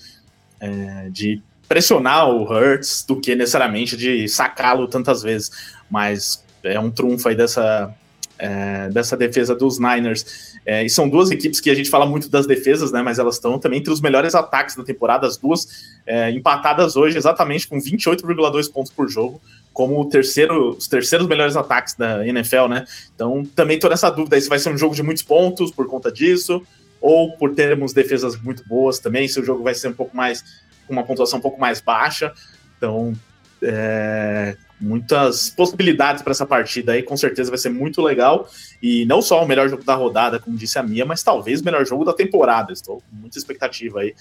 é, de pressionar o Hurts do que necessariamente de sacá-lo tantas vezes. Mas é um trunfo aí dessa, é, dessa defesa dos Niners. É, e são duas equipes que a gente fala muito das defesas, né? Mas elas estão também entre os melhores ataques da temporada, as duas é, empatadas hoje exatamente com 28,2 pontos por jogo, como o terceiro, os terceiros melhores ataques da NFL, né? Então também estou nessa dúvida aí se vai ser um jogo de muitos pontos por conta disso, ou por termos defesas muito boas também, se o jogo vai ser um pouco mais, com uma pontuação um pouco mais baixa. Então, é, muitas possibilidades para essa partida aí, com certeza vai ser muito legal. E não só o melhor jogo da rodada, como disse a Mia, mas talvez o melhor jogo da temporada. Estou com muita expectativa aí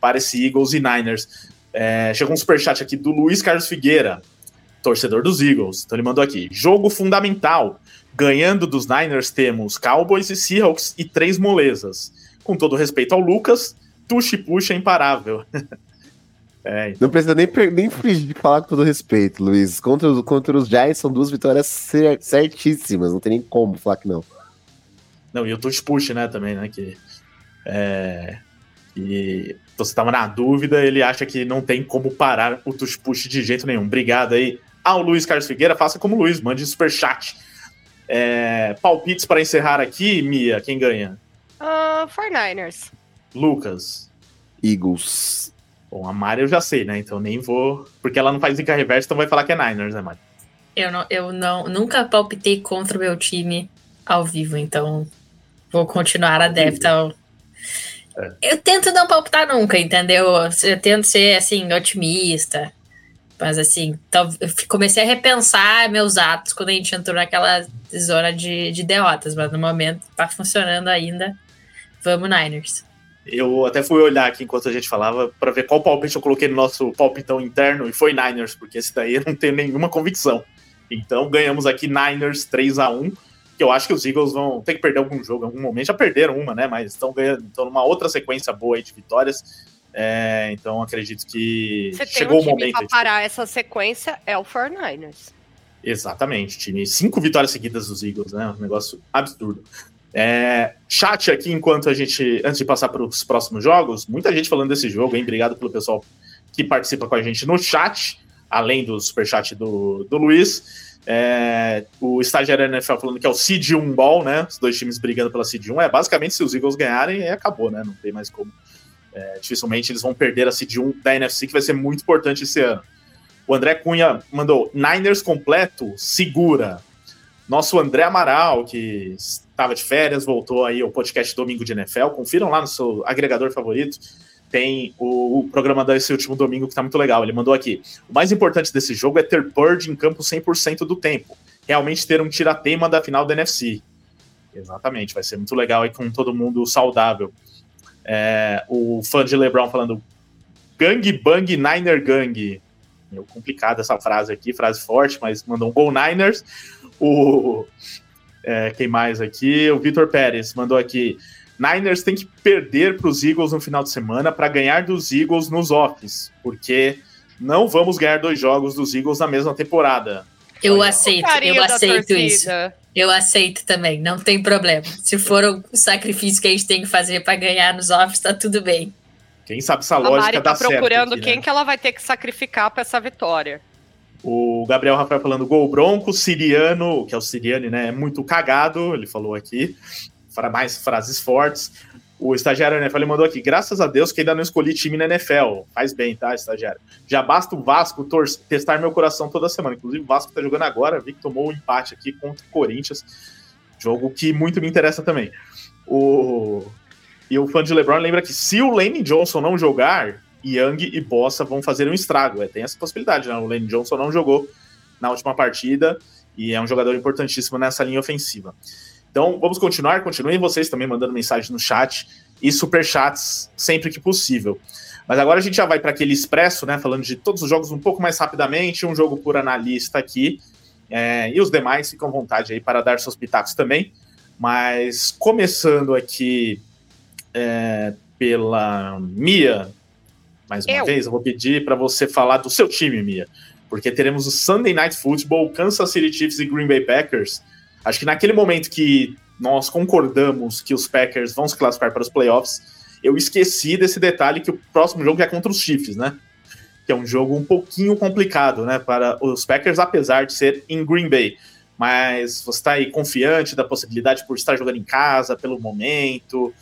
para esse Eagles e Niners. É, chegou um superchat aqui do Luiz Carlos Figueira, torcedor dos Eagles. Então ele mandou aqui: jogo fundamental. Ganhando dos Niners temos Cowboys e Seahawks e três molezas. Com todo respeito ao Lucas, tuxa e puxa imparável. É, então. Não precisa nem, nem de falar com todo respeito, Luiz. Contra, contra os Giants são duas vitórias certíssimas, não tem nem como falar que não. Não, e o Tush Push, né, também, né, que... É, e então, você tava na dúvida, ele acha que não tem como parar o Tush Push de jeito nenhum. Obrigado aí ao Luiz Carlos Figueira, faça como o Luiz, mande superchat. É, palpites para encerrar aqui, Mia, quem ganha? Uh, 49ers. Lucas. Eagles. Bom, a Mari eu já sei, né? Então nem vou. Porque ela não faz zica reversa, então vai falar que é Niners, né, Mari? Eu, não, eu não, nunca palpitei contra o meu time ao vivo, então vou continuar adepta ao. É. Eu tento não palpitar nunca, entendeu? Eu tento ser, assim, otimista. Mas, assim, eu comecei a repensar meus atos quando a gente entrou naquela zona de, de derrotas. Mas no momento tá funcionando ainda. Vamos, Niners. Eu até fui olhar aqui enquanto a gente falava para ver qual palpite eu coloquei no nosso palpitão interno e foi Niners, porque esse daí eu não tenho nenhuma convicção. Então ganhamos aqui Niners 3 a 1 que eu acho que os Eagles vão ter que perder algum jogo em algum momento. Já perderam uma, né? Mas estão ganhando, estão numa outra sequência boa aí de vitórias. É, então acredito que Você chegou um o momento. Para parar essa sequência é o 49ers. Exatamente, time. Cinco vitórias seguidas dos Eagles, né? Um negócio absurdo. É, chat aqui, enquanto a gente. Antes de passar para os próximos jogos, muita gente falando desse jogo, hein? Obrigado pelo pessoal que participa com a gente no chat, além do superchat do, do Luiz. É, o estagiário NFL falando que é o Seed 1 Ball, né? Os dois times brigando pela Seed 1. É basicamente se os Eagles ganharem, acabou, né? Não tem mais como. É, dificilmente eles vão perder a Seed 1 da NFC, que vai ser muito importante esse ano. O André Cunha mandou Niners completo, segura. Nosso André Amaral, que estava de férias, voltou aí ao podcast Domingo de NFL. Confiram lá no seu agregador favorito. Tem o, o programa desse último domingo que está muito legal. Ele mandou aqui. O mais importante desse jogo é ter Purge em campo 100% do tempo. Realmente ter um tiratema da final da NFC. Exatamente, vai ser muito legal aí com todo mundo saudável. É, o fã de LeBron falando Gang Bang Niner Gang. Meio complicada essa frase aqui, frase forte, mas mandou um Go Niners. O, é, quem mais aqui? O Vitor Pérez mandou aqui. Niners tem que perder para os Eagles no final de semana para ganhar dos Eagles nos offs, porque não vamos ganhar dois jogos dos Eagles na mesma temporada. Eu Olha, aceito, eu aceito isso. Eu aceito também, não tem problema. Se for o sacrifício que a gente tem que fazer para ganhar nos offs, tá tudo bem. Quem sabe essa lógica a Mari tá procurando aqui, quem né? que ela vai ter que sacrificar para essa vitória. O Gabriel Rafael falando gol bronco, Siriano, que é o Siriane, né? É muito cagado, ele falou aqui. Mais frases fortes. O estagiário NFL ele mandou aqui, graças a Deus que ainda não escolhi time na NFL. Faz bem, tá, estagiário? Já basta o Vasco testar meu coração toda semana. Inclusive, o Vasco tá jogando agora, vi que tomou um empate aqui contra o Corinthians. Jogo que muito me interessa também. O... E o fã de LeBron lembra que se o Lane Johnson não jogar, Young e Bossa vão fazer um estrago. É, tem essa possibilidade, né? O Lane Johnson não jogou na última partida e é um jogador importantíssimo nessa linha ofensiva. Então, vamos continuar. Continuem vocês também mandando mensagem no chat e superchats sempre que possível. Mas agora a gente já vai para aquele expresso, né? Falando de todos os jogos um pouco mais rapidamente, um jogo por analista aqui. É, e os demais ficam à vontade aí para dar seus pitacos também. Mas começando aqui é, pela Mia, mais uma eu. vez, eu vou pedir para você falar do seu time, Mia. Porque teremos o Sunday Night Football, Kansas City Chiefs e Green Bay Packers. Acho que naquele momento que nós concordamos que os Packers vão se classificar para os playoffs, eu esqueci desse detalhe que o próximo jogo é contra os Chiefs, né? Que é um jogo um pouquinho complicado, né? Para os Packers, apesar de ser em Green Bay. Mas você está aí confiante da possibilidade por estar jogando em casa, pelo momento,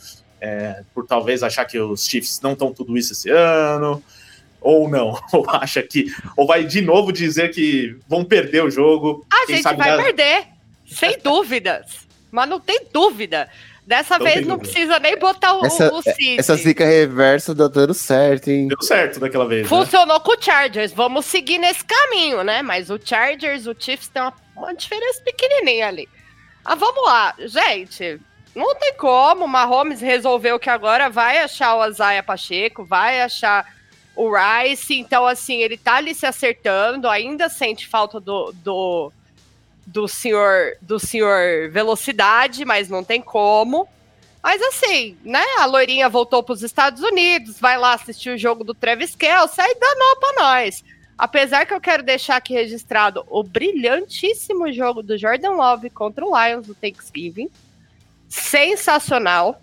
é, por talvez achar que os Chiefs não estão tudo isso esse ano, ou não, ou acha que, ou vai de novo dizer que vão perder o jogo. A gente vai perder, sem dúvidas, mas não tem dúvida. Dessa vez não dúvida. precisa nem botar o, essa, o City. Essa zica reversa deu dando certo, hein? Deu certo daquela vez. Né? Funcionou né? com o Chargers. Vamos seguir nesse caminho, né? Mas o Chargers, o Chiefs tem uma, uma diferença pequenininha ali. Ah, vamos lá, gente. Não tem como. O Mahomes resolveu que agora vai achar o Azaia Pacheco, vai achar o Rice. Então, assim, ele tá ali se acertando, ainda sente falta do, do, do senhor do senhor velocidade, mas não tem como. Mas assim, né? A loirinha voltou para os Estados Unidos, vai lá assistir o jogo do Travis Kelce, aí danou para nós. Apesar que eu quero deixar aqui registrado o brilhantíssimo jogo do Jordan Love contra o Lions do Thanksgiving sensacional.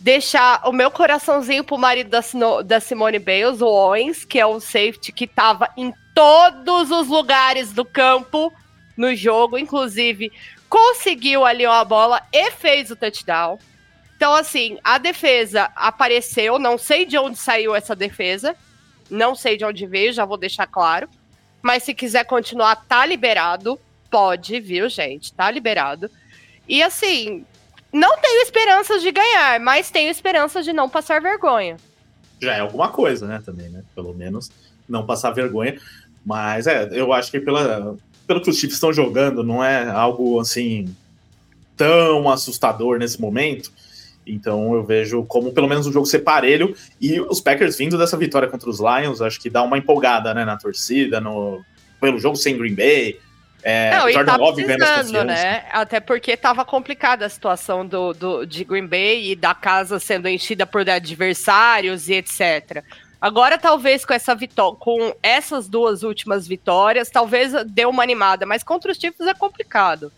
Deixar o meu coraçãozinho pro marido da, da Simone Bales, o Owens, que é um safety que tava em todos os lugares do campo no jogo, inclusive conseguiu ali uma bola e fez o touchdown. Então, assim, a defesa apareceu, não sei de onde saiu essa defesa, não sei de onde veio, já vou deixar claro. Mas se quiser continuar, tá liberado. Pode, viu, gente? Tá liberado. E assim, não tenho esperanças de ganhar, mas tenho esperanças de não passar vergonha. Já é alguma coisa, né, também, né? Pelo menos não passar vergonha. Mas é, eu acho que pela, pelo que os Chiefs estão jogando, não é algo assim tão assustador nesse momento. Então eu vejo como pelo menos um jogo ser parelho. E os Packers vindo dessa vitória contra os Lions, acho que dá uma empolgada né, na torcida, no, pelo jogo sem Green Bay. É, Não, Jordan tá Love né? Até porque tava complicada a situação do, do, de Green Bay e da casa sendo enchida por adversários e etc. Agora, talvez com essa vitória, com essas duas últimas vitórias, talvez dê uma animada, mas contra os Chiefs é complicado.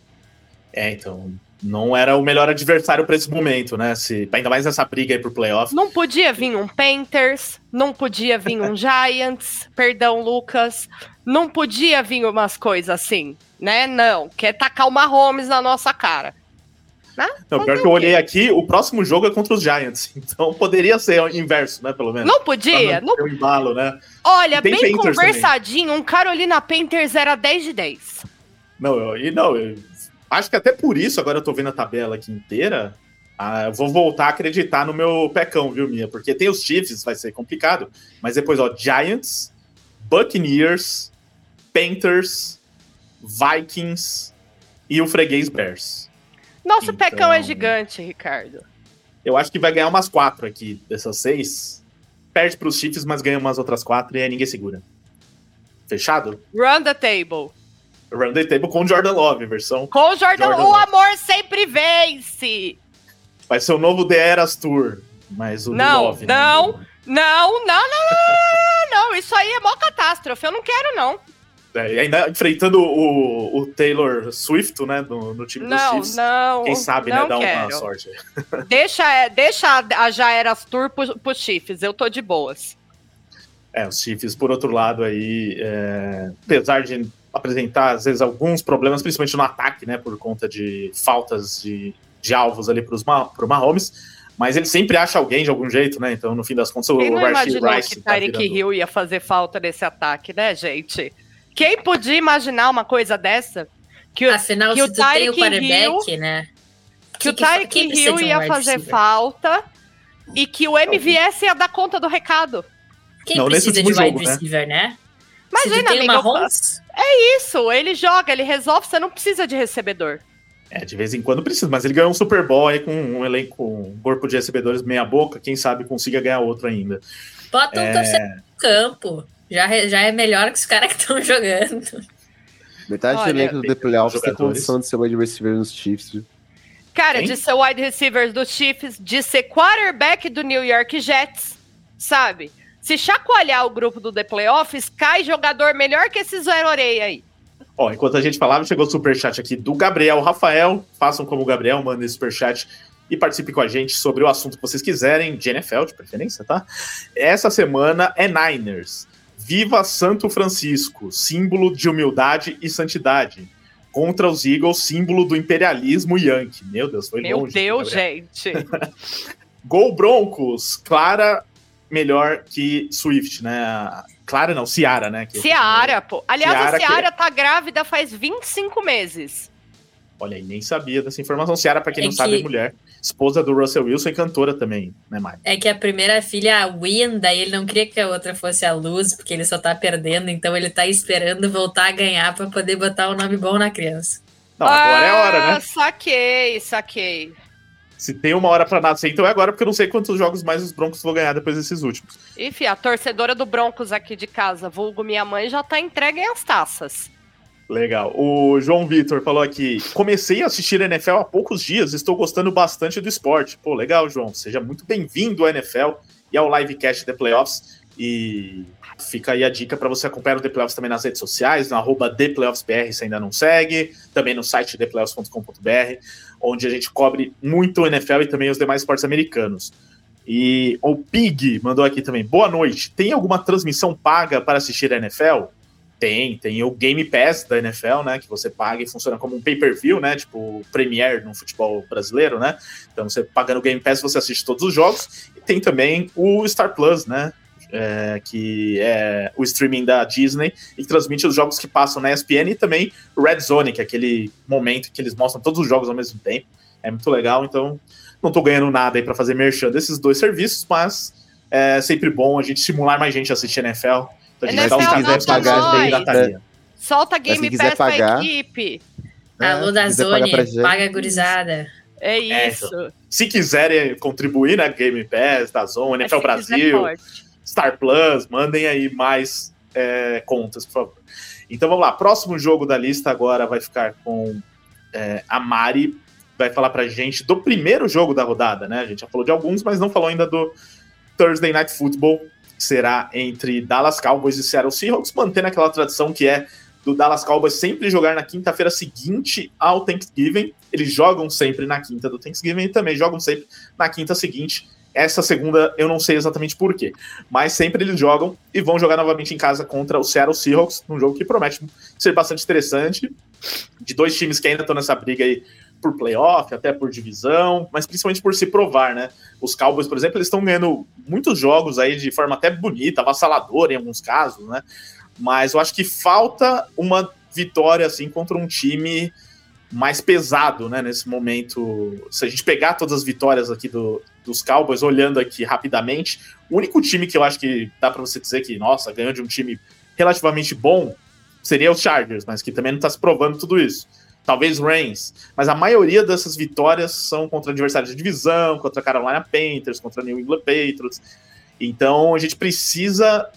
É, então. Não era o melhor adversário pra esse momento, né? Se, ainda mais nessa briga aí pro playoff. Não podia vir um Panthers, não podia vir um Giants, perdão, Lucas, não podia vir umas coisas assim, né? Não, quer tacar o Mahomes na nossa cara. Né? Não, pior que eu olhei aqui, o próximo jogo é contra os Giants. Então poderia ser o inverso, né? Pelo menos. Não podia? não um embalo, né? Olha, bem Panthers conversadinho, um Carolina Panthers era 10 de 10. Não, eu, e não, eu acho que até por isso, agora eu tô vendo a tabela aqui inteira. ah, eu vou voltar a acreditar no meu pecão, viu, Minha? Porque tem os Chiefs, vai ser complicado. Mas depois, ó, Giants, Buccaneers, Panthers, Vikings e o freguês Bears. Nosso Então- pecão é gigante, Ricardo. Eu acho que vai ganhar umas quatro aqui dessas seis. Perde pros Chiefs, mas ganha umas outras quatro e aí ninguém segura. Fechado? Run the table. Round the table com Jordan Love, versão. Com o Jordan, Jordan o Love. amor sempre vence. Vai ser o novo The Eras Tour. Mas o Não, Love, né? não. Não, não, não, não, não, não, isso aí é mó catástrofe, eu não quero não. É, e ainda enfrentando o, o Taylor Swift, né, no, no time dos Não, Chiefs. não. Quem sabe, não né, uma quero. sorte. Deixa, deixa a, a Jaeras Tour pro, pro Chiefs, eu tô de boas. É, os Chiefs, por outro lado, aí, é, apesar de apresentar, às vezes, alguns problemas, principalmente no ataque, né, por conta de faltas de, de alvos ali pros, Ma- pro Mahomes, mas ele sempre acha alguém de algum jeito, né, então, no fim das contas, Quem o não Rashid Rice que tá Tyreek virando- Hill ia fazer falta nesse ataque, né, gente? Quem podia imaginar uma coisa dessa? Que, o- Afinal, que se o tu tem o Tyreek quarterback, né? que o que Tyreek quem precisa Hill um ia fazer receiver? falta e que o MVS ia dar conta do recado. Quem Não, precisa de wide jogo, né? receiver, né? Imagina, se amigo, uma Mahomes, Isso, ele joga, ele resolve, você não precisa de recebedor. É, de vez em quando precisa, mas ele ganhou um Super Bowl aí com um elenco, um corpo de recebedores meia boca, quem sabe consiga ganhar outro ainda. bota um É. torcedor no campo. Já, já é melhor que os caras que estão jogando. Metade Olha, do elenco do The Playoffs tem condição de ser wide receiver nos Chiefs, viu? Cara, Quem? de ser wide receiver dos Chiefs, de ser quarterback do New York Jets, sabe? Se chacoalhar o grupo do The Playoffs, cai jogador melhor que esse Zé Oreia aí. Ó, enquanto a gente falava, chegou o superchat aqui do Gabriel Rafael. Façam como o Gabriel, mandem superchat e participe com a gente sobre o assunto que vocês quiserem, de NFL, de preferência, tá? Essa semana é Niners. Viva Santo Francisco, símbolo de humildade e santidade. Contra os Eagles, símbolo do imperialismo yankee. Meu Deus, foi Meu longe. Deus, Gabriel. gente. Gol Broncos, Clara melhor que Swift, né? Clara não, Ciara, né? Que- Ciara, pô. Aliás, Ciara a que- Ciara tá grávida faz 25 meses. Olha aí, nem sabia dessa informação. Ciara, pra quem É não sabe, é que- mulher. Esposa do Russell Wilson e cantora também, né, Mari? É que a primeira filha, a Win, daí ele não queria que a outra fosse a Luz, porque ele só tá perdendo, então ele tá esperando voltar a ganhar pra poder botar um nome bom na criança. Não, agora é a hora, Ah, né? Saquei, saquei. Se tem uma hora pra nascer, então é agora, porque eu não sei quantos jogos mais os Broncos vão ganhar depois desses últimos. Enfim, a torcedora do Broncos aqui de casa, vulgo minha mãe, já tá entregue às taças. Legal. O João Vitor falou aqui: comecei a assistir NFL há poucos dias, estou gostando bastante do esporte. Pô, legal, João. Seja muito bem-vindo ao NFL e ao livecast The Playoffs. E fica aí a dica para você acompanhar o The Playoffs também nas redes sociais, no arroba ThePlayoffsBR, se ainda não segue, também no site theplayoffs.com.br, onde a gente cobre muito o NFL e também os demais esportes americanos. E o Pig mandou aqui também: boa noite. Tem alguma transmissão paga para assistir a NFL? Tem, tem o Game Pass da NFL, né? Que você paga e funciona como um pay-per-view, né? Tipo Premier no futebol brasileiro, né? Então você pagando o Game Pass, você assiste todos os jogos. E tem também o Star Plus, né? É, que é o streaming da Disney e que transmite os jogos que passam na ESPN e também o Red Zone, que é aquele momento que eles mostram todos os jogos ao mesmo tempo. É muito legal, então não tô ganhando nada aí para fazer merchan desses dois serviços, mas é sempre bom a gente estimular mais gente a assistir NFL. Então a gente NFL dá um não casamento tá pra nós. pirataria. Solta Game quem quiser Pass pra pagar- equipe. Alô da quiser pagar Zone, paga a gurizada. É É, isso. Se quiserem contribuir na Game Pass, da Zone, NFL quiser, Brasil. Star Plus, mandem aí mais é, contas, por favor. Então vamos lá, próximo jogo da lista agora vai ficar com é, a Mari, vai falar pra gente do primeiro jogo da rodada, né? A gente já falou de alguns, mas não falou ainda do Thursday Night Football, que será entre Dallas Cowboys e Seattle Seahawks, mantendo aquela tradição que é do Dallas Cowboys sempre jogar na quinta-feira seguinte ao Thanksgiving. Eles jogam sempre na quinta do Thanksgiving e também jogam sempre na quinta seguinte. Essa segunda eu não sei exatamente porquê, mas sempre eles jogam e vão jogar novamente em casa contra o Seattle Seahawks, num jogo que promete ser bastante interessante, de dois times que ainda estão nessa briga aí por playoff, até por divisão, mas principalmente por se provar, né? Os Cowboys, por exemplo, eles estão ganhando muitos jogos aí de forma até bonita, avassaladora em alguns casos, né? Mas eu acho que falta uma vitória assim contra um time mais pesado, né, nesse momento. Se a gente pegar todas as vitórias aqui do, dos Cowboys, olhando aqui rapidamente, o único time que eu acho que dá para você dizer que, nossa, ganhou de um time relativamente bom seria os Chargers, mas que também não está se provando tudo isso. Talvez Reigns, mas a maioria dessas vitórias são contra adversários de divisão, contra Carolina Panthers, contra New England Patriots. Então a gente precisa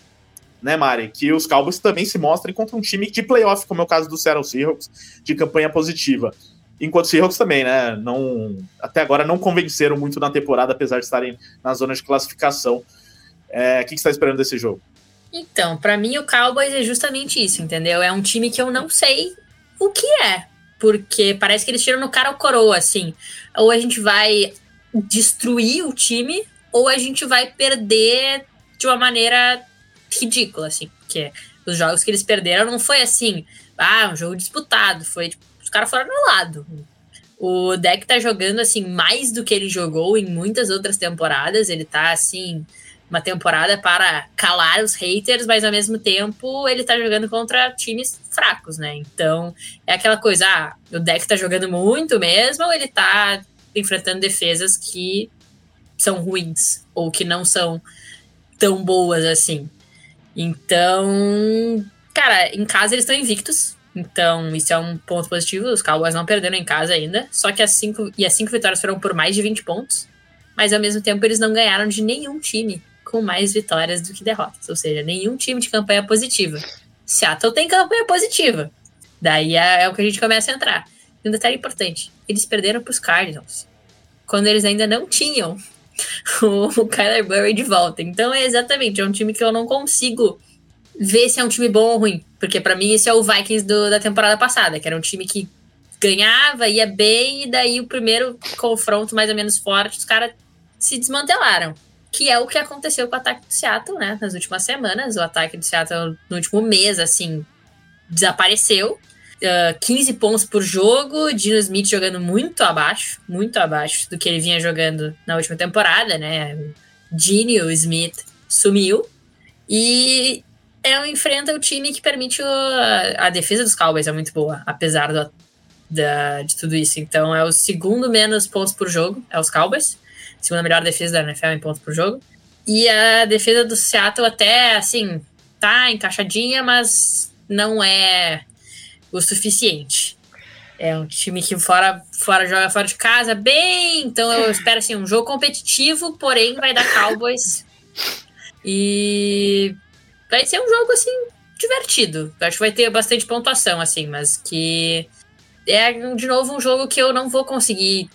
né, Mari? Que os Cowboys também se mostrem contra um time de playoff, como é o caso do Seattle Seahawks, de campanha positiva. Enquanto Seahawks também, né? Não, até agora não convenceram muito na temporada, apesar de estarem na zona de classificação. É, o que, que você está esperando desse jogo? Então, para mim, o Cowboys é justamente isso, entendeu? É um time que eu não sei o que é. Porque parece que eles tiram no cara o coroa, assim. Ou a gente vai destruir o time, ou a gente vai perder de uma maneira ridícula, assim, porque os jogos que eles perderam não foi assim, ah, um jogo disputado, foi tipo, os caras foram no lado. O deck tá jogando assim mais do que ele jogou em muitas outras temporadas, ele tá assim, uma temporada para calar os haters, mas ao mesmo tempo ele tá jogando contra times fracos, né? Então, é aquela coisa, ah, o deck tá jogando muito mesmo, ou ele tá enfrentando defesas que são ruins ou que não são tão boas assim. Então, cara, em casa eles estão invictos. Então, isso é um ponto positivo. Os Cowboys não perderam em casa ainda. Só que as cinco, e as cinco vitórias foram por mais de 20 pontos. Mas ao mesmo tempo, eles não ganharam de nenhum time com mais vitórias do que derrotas. Ou seja, nenhum time de campanha positiva. Seattle tem campanha positiva. Daí é, é o que a gente começa a entrar. E um detalhe importante: eles perderam para os Cardinals. Quando eles ainda não tinham o Kyler Murray de volta. Então é exatamente, é um time que eu não consigo ver se é um time bom ou ruim. Porque para mim esse é o Vikings do, da temporada passada, que era um time que ganhava, ia bem, e daí o primeiro confronto mais ou menos forte, os caras se desmantelaram. Que é o que aconteceu com o ataque do Seattle, né? Nas últimas semanas. O ataque do Seattle no último mês, assim, desapareceu uh, ah, 15 pontos por jogo, Dino Smith jogando muito abaixo, muito abaixo do que ele vinha jogando na última temporada, né? Dino Smith sumiu e é, enfrenta o time que permite o, a defesa dos Cowboys é muito boa, apesar do, da, de tudo isso. Então é o segundo menos pontos por jogo, é os Cowboys. Segunda melhor defesa da NFL em pontos por jogo. E a defesa do Seattle até, assim, tá encaixadinha, mas não é o suficiente. É um time que fora, fora joga fora de casa bem, então eu espero assim, um jogo competitivo, porém vai dar Cowboys. E vai ser um jogo assim divertido. Acho que vai ter bastante pontuação assim, mas que é de novo um jogo que eu não vou conseguir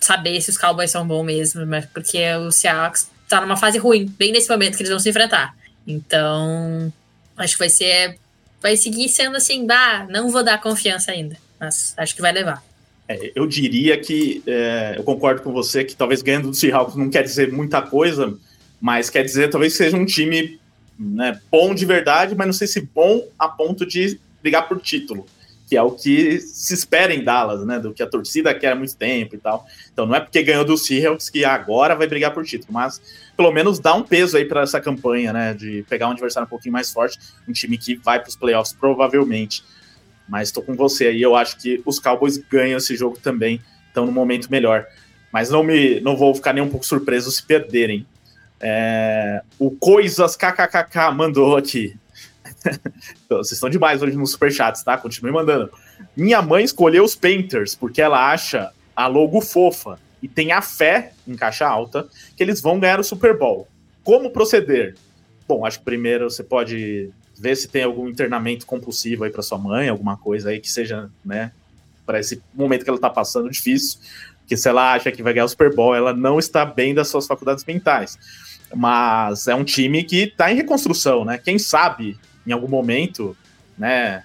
saber se os Cowboys são bons mesmo, mas porque o Seahawks tá numa fase ruim, bem nesse momento que eles vão se enfrentar. Então, acho que vai ser vai seguir sendo assim, dá, não vou dar confiança ainda, mas acho que vai levar. É, eu diria que é, eu concordo com você que talvez ganhando do Seahawks não quer dizer muita coisa, mas quer dizer talvez seja um time né, bom de verdade, mas não sei se bom a ponto de brigar por título que é o que se espera em Dallas, né? Do que a torcida quer há muito tempo e tal. Então não é porque ganhou do Seahawks que agora vai brigar por título, mas pelo menos dá um peso aí para essa campanha, né? De pegar um adversário um pouquinho mais forte, um time que vai para os playoffs provavelmente. Mas estou com você aí, eu acho que os Cowboys ganham esse jogo também, estão no momento melhor. Mas não me, não vou ficar nem um pouco surpreso se perderem. É, o Coisas KKKK mandou aqui. então, vocês estão demais hoje nos superchats, tá? Continue mandando. Minha mãe escolheu os Painters porque ela acha a logo fofa e tem a fé, em caixa alta, que eles vão ganhar o Super Bowl. Como proceder? Bom, acho que primeiro você pode vê se tem algum internamento compulsivo aí para sua mãe, alguma coisa aí que seja, né, para esse momento que ela tá passando difícil, porque se ela acha que vai ganhar o Super Bowl, ela não está bem das suas faculdades mentais. Mas é um time que tá em reconstrução, né? Quem sabe em algum momento, né,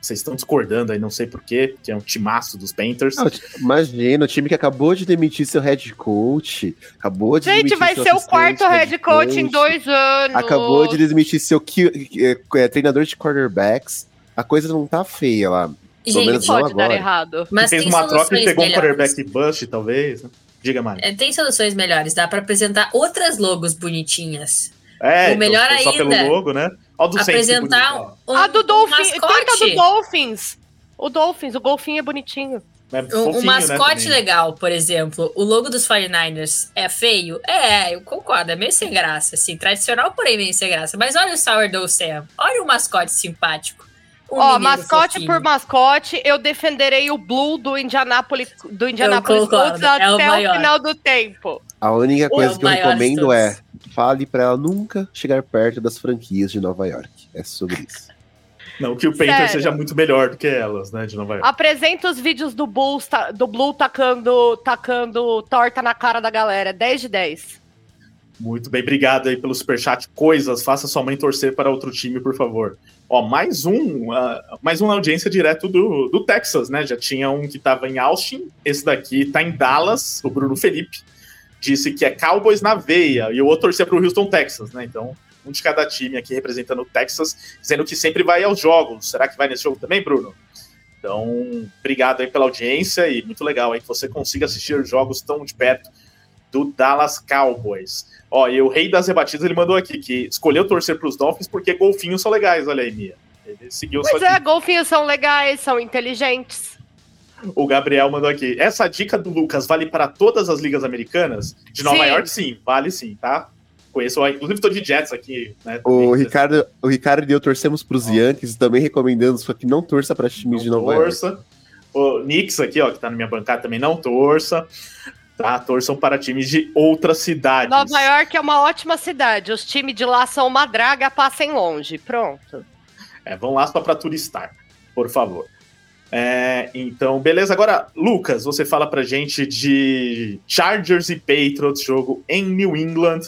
vocês estão discordando aí, não sei porquê, que é um timaço dos Panthers. Não, imagina, o time que acabou de demitir seu head coach, acabou de Gente, vai ser o quarto head coach, coach, em dois anos. Acabou de demitir seu é, é, treinador de quarterbacks. A coisa não tá feia lá. Pelo Gente, pode dar errado. Mas fez uma troca e pegou melhores. um quarterback bust, talvez. Né? Diga, Mari. É, tem soluções melhores. Dá para apresentar outras logos bonitinhas. É, o melhor então, ainda. Só pelo logo, né? Apresentar um, a do Dolphins. Um Tenta do Dolphins. O Dolphins, o golfinho é bonitinho. É um, um, né, mascote né, legal, por exemplo. O logo dos 49ers é feio? É, eu concordo. É meio sem graça, assim. Tradicional, porém meio sem graça. Mas olha o Sourdough Sam. Olha o mascote simpático. Um Ó, mascote fofinho. por mascote, eu defenderei o Blue do Indianapolis, do Indianapolis Colts até é o, o, final do tempo. A única coisa é que eu recomendo é fale para ela nunca chegar perto das franquias de Nova York. É sobre isso. Não que o Painter seja muito melhor do que elas, né, de Nova York. Apresenta os vídeos do, Bulls, do Blue tacando, tacando torta na cara da galera. 10 de 10. Muito bem, obrigado aí pelo superchat. Coisas, faça sua mãe torcer para outro time, por favor. Ó, mais um, uh, mais uma audiência direto do, do Texas, né? Já tinha um que estava em Austin, esse daqui está em Dallas, o Bruno Felipe disse que é Cowboys na veia, e o outro torcia para o Houston Texas, né? Então, um de cada time aqui representando o Texas, dizendo que sempre vai aos jogos. Será que vai nesse jogo também, Bruno? Então, obrigado aí pela audiência e muito legal aí que você consiga assistir os jogos tão de perto do Dallas Cowboys. Ó, e o rei das rebatidas ele mandou aqui que escolheu torcer para os Dolphins porque golfinhos são legais, olha aí, Mia. Ele seguiu Pois é, golfinhos são legais, são inteligentes. O Gabriel mandou aqui. Essa dica do Lucas vale para todas as ligas americanas? De Nova sim. York, sim, vale sim, tá? Conheço, inclusive tô de Jets aqui, né? O Ricardo, o Ricardo e eu torcemos para os Yankees também recomendando só que não torça para times de Nova torça. York. O Knicks aqui, ó, que tá na minha bancada também não torça. Tá, torçam para times de outras cidades. Nova York é uma ótima cidade. Os times de lá são uma draga, passem longe. Pronto. É, vão lá só para turistar, por favor. É, então, beleza. Agora, Lucas, você fala pra gente de Chargers e Patriots, jogo em New England.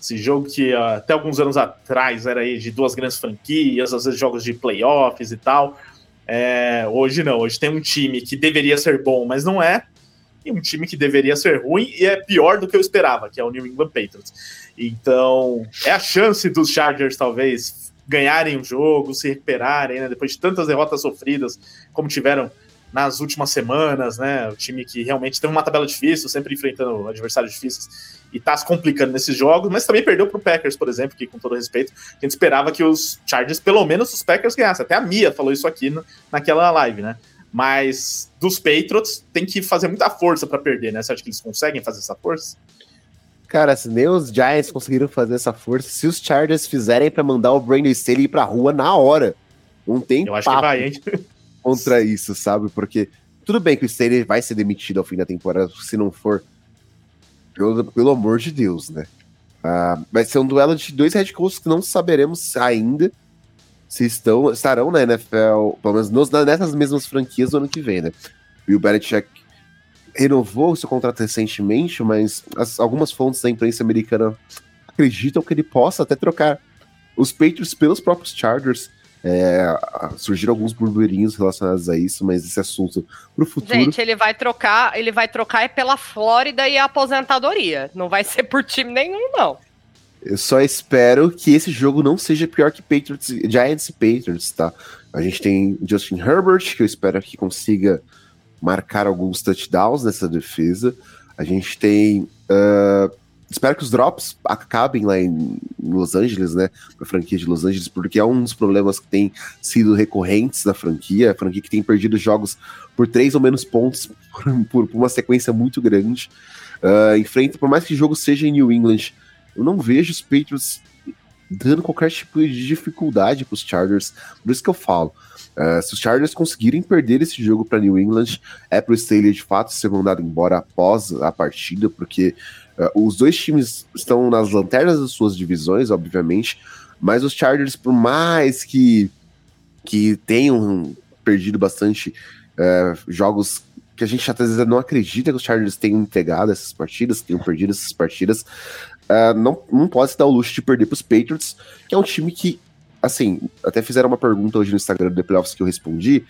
Esse jogo que uh, até alguns anos atrás era de duas grandes franquias, às vezes jogos de playoffs e tal. É, hoje não, hoje tem um time que deveria ser bom, mas não é, e um time que deveria ser ruim e é pior do que eu esperava, que é o New England Patriots. Então, é a chance dos Chargers talvez ganharem o jogo, se recuperarem, né? Depois de tantas derrotas sofridas como tiveram nas últimas semanas, né? O time que realmente tem uma tabela difícil, sempre enfrentando adversários difíceis e tá se complicando nesses jogos, mas também perdeu pro Packers, por exemplo, que com todo respeito, a gente esperava que os Chargers, pelo menos os Packers ganhassem. Até a Mia falou isso aqui no, naquela live, né? Mas dos Patriots tem que fazer muita força para perder, né? Você acha que eles conseguem fazer essa força? Cara, se nem os Giants conseguiram fazer essa força, se os Chargers fizerem para mandar o Brandon Staley ir pra rua na hora, não tem Eu acho que vai, hein? contra isso, sabe? Porque tudo bem que o Staley vai ser demitido ao fim da temporada, se não for, pelo, pelo amor de Deus, né? Uh, vai ser um duelo de dois head coaches que não saberemos ainda se estão, estarão na NFL, pelo menos nos, nessas mesmas franquias do ano que vem, né? E o Belichick renovou seu contrato recentemente, mas as, algumas fontes da imprensa americana acreditam que ele possa até trocar os Patriots pelos próprios Chargers. É, surgiram alguns burburinhos relacionados a isso, mas esse assunto pro futuro. Gente, ele vai trocar, ele vai trocar é pela Flórida e a aposentadoria. Não vai ser por time nenhum, não. Eu só espero que esse jogo não seja pior que Patriots, Giants e Patriots, tá? A gente tem Justin Herbert, que eu espero que consiga marcar alguns touchdowns nessa defesa. A gente tem. Uh, espero que os drops acabem lá em Los Angeles, né? A franquia de Los Angeles, porque é um dos problemas que tem sido recorrentes da franquia. A franquia que tem perdido jogos por três ou menos pontos por, por uma sequência muito grande. Uh, enfrenta, por mais que o jogo seja em New England, eu não vejo os Patriots dando qualquer tipo de dificuldade para os Chargers. Por isso que eu falo. Uh, se os Chargers conseguirem perder esse jogo para New England, é para o Staley de fato ser mandado embora após a partida, porque uh, os dois times estão nas lanternas das suas divisões, obviamente. Mas os Chargers, por mais que, que tenham perdido bastante é, jogos que a gente às vezes não acredita que os Chargers tenham entregado essas partidas, tenham perdido essas partidas, uh, não, não pode se dar o luxo de perder para os Patriots, que é um time que, assim, até fizeram uma pergunta hoje no Instagram do The Playoffs que eu respondi,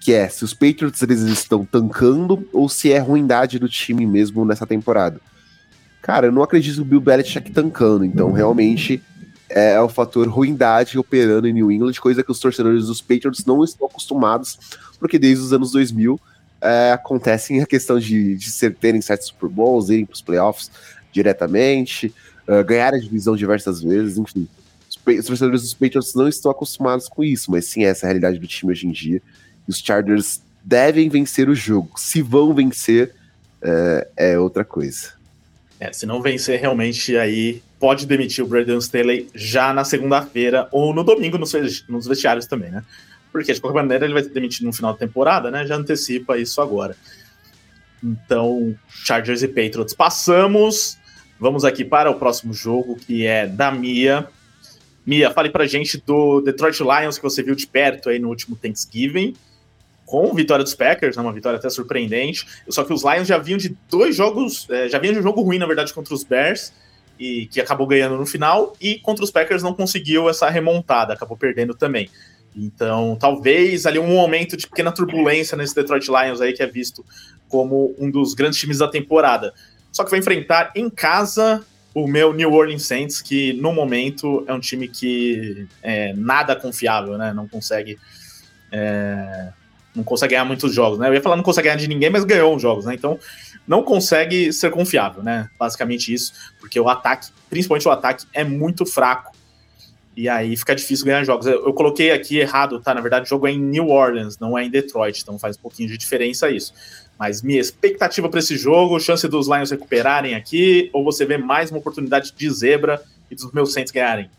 que é se os Patriots eles estão tancando ou se é ruindade do time mesmo nessa temporada. Cara, eu não acredito no Bill Belichick tancando, então realmente é o fator ruindade operando em New England, coisa que os torcedores dos Patriots não estão acostumados, porque desde os anos 2000 é, acontecem a questão de, de ser, terem certos Super Bowls, irem para os playoffs diretamente, uh, ganhar a divisão diversas vezes, enfim. Os, os torcedores dos Patriots não estão acostumados com isso, mas sim essa é a realidade do time hoje em dia. Os Chargers devem vencer o jogo. Se vão vencer, uh, é outra coisa. É, se não vencer, realmente aí pode demitir o Brandon Staley já na segunda-feira ou no domingo nos, nos vestiários também, né? porque de qualquer maneira ele vai ser demitido no final da temporada, né? Já antecipa isso agora. Então, Chargers e Patriots passamos. Vamos aqui para o próximo jogo, que é da Mia. Mia, fale pra gente do Detroit Lions que você viu de perto aí no último Thanksgiving, com vitória dos Packers, né, uma vitória até surpreendente. Só que os Lions já vinham de dois jogos, é, já vinham de um jogo ruim, na verdade, contra os Bears, e que acabou ganhando no final, e contra os Packers não conseguiu essa remontada, acabou perdendo também. Então, talvez ali um momento de pequena turbulência nesse Detroit Lions aí, que é visto como um dos grandes times da temporada. Só que vai enfrentar em casa o meu New Orleans Saints, que no momento é um time que é nada confiável, né? Não consegue. É, não consegue ganhar muitos jogos, né? Eu ia falar não consegue ganhar de ninguém, mas ganhou uns jogos, né? Então não consegue ser confiável, né? Basicamente isso, porque o ataque, principalmente o ataque, é muito fraco e aí fica difícil ganhar jogos. Eu, eu, coloquei aqui errado, tá? Na verdade, o jogo é em New Orleans, não é em Detroit, então faz um pouquinho de diferença isso. Mas minha expectativa para esse jogo, chance dos Lions recuperarem aqui, ou você vê mais uma oportunidade de zebra e dos meus Saints ganharem?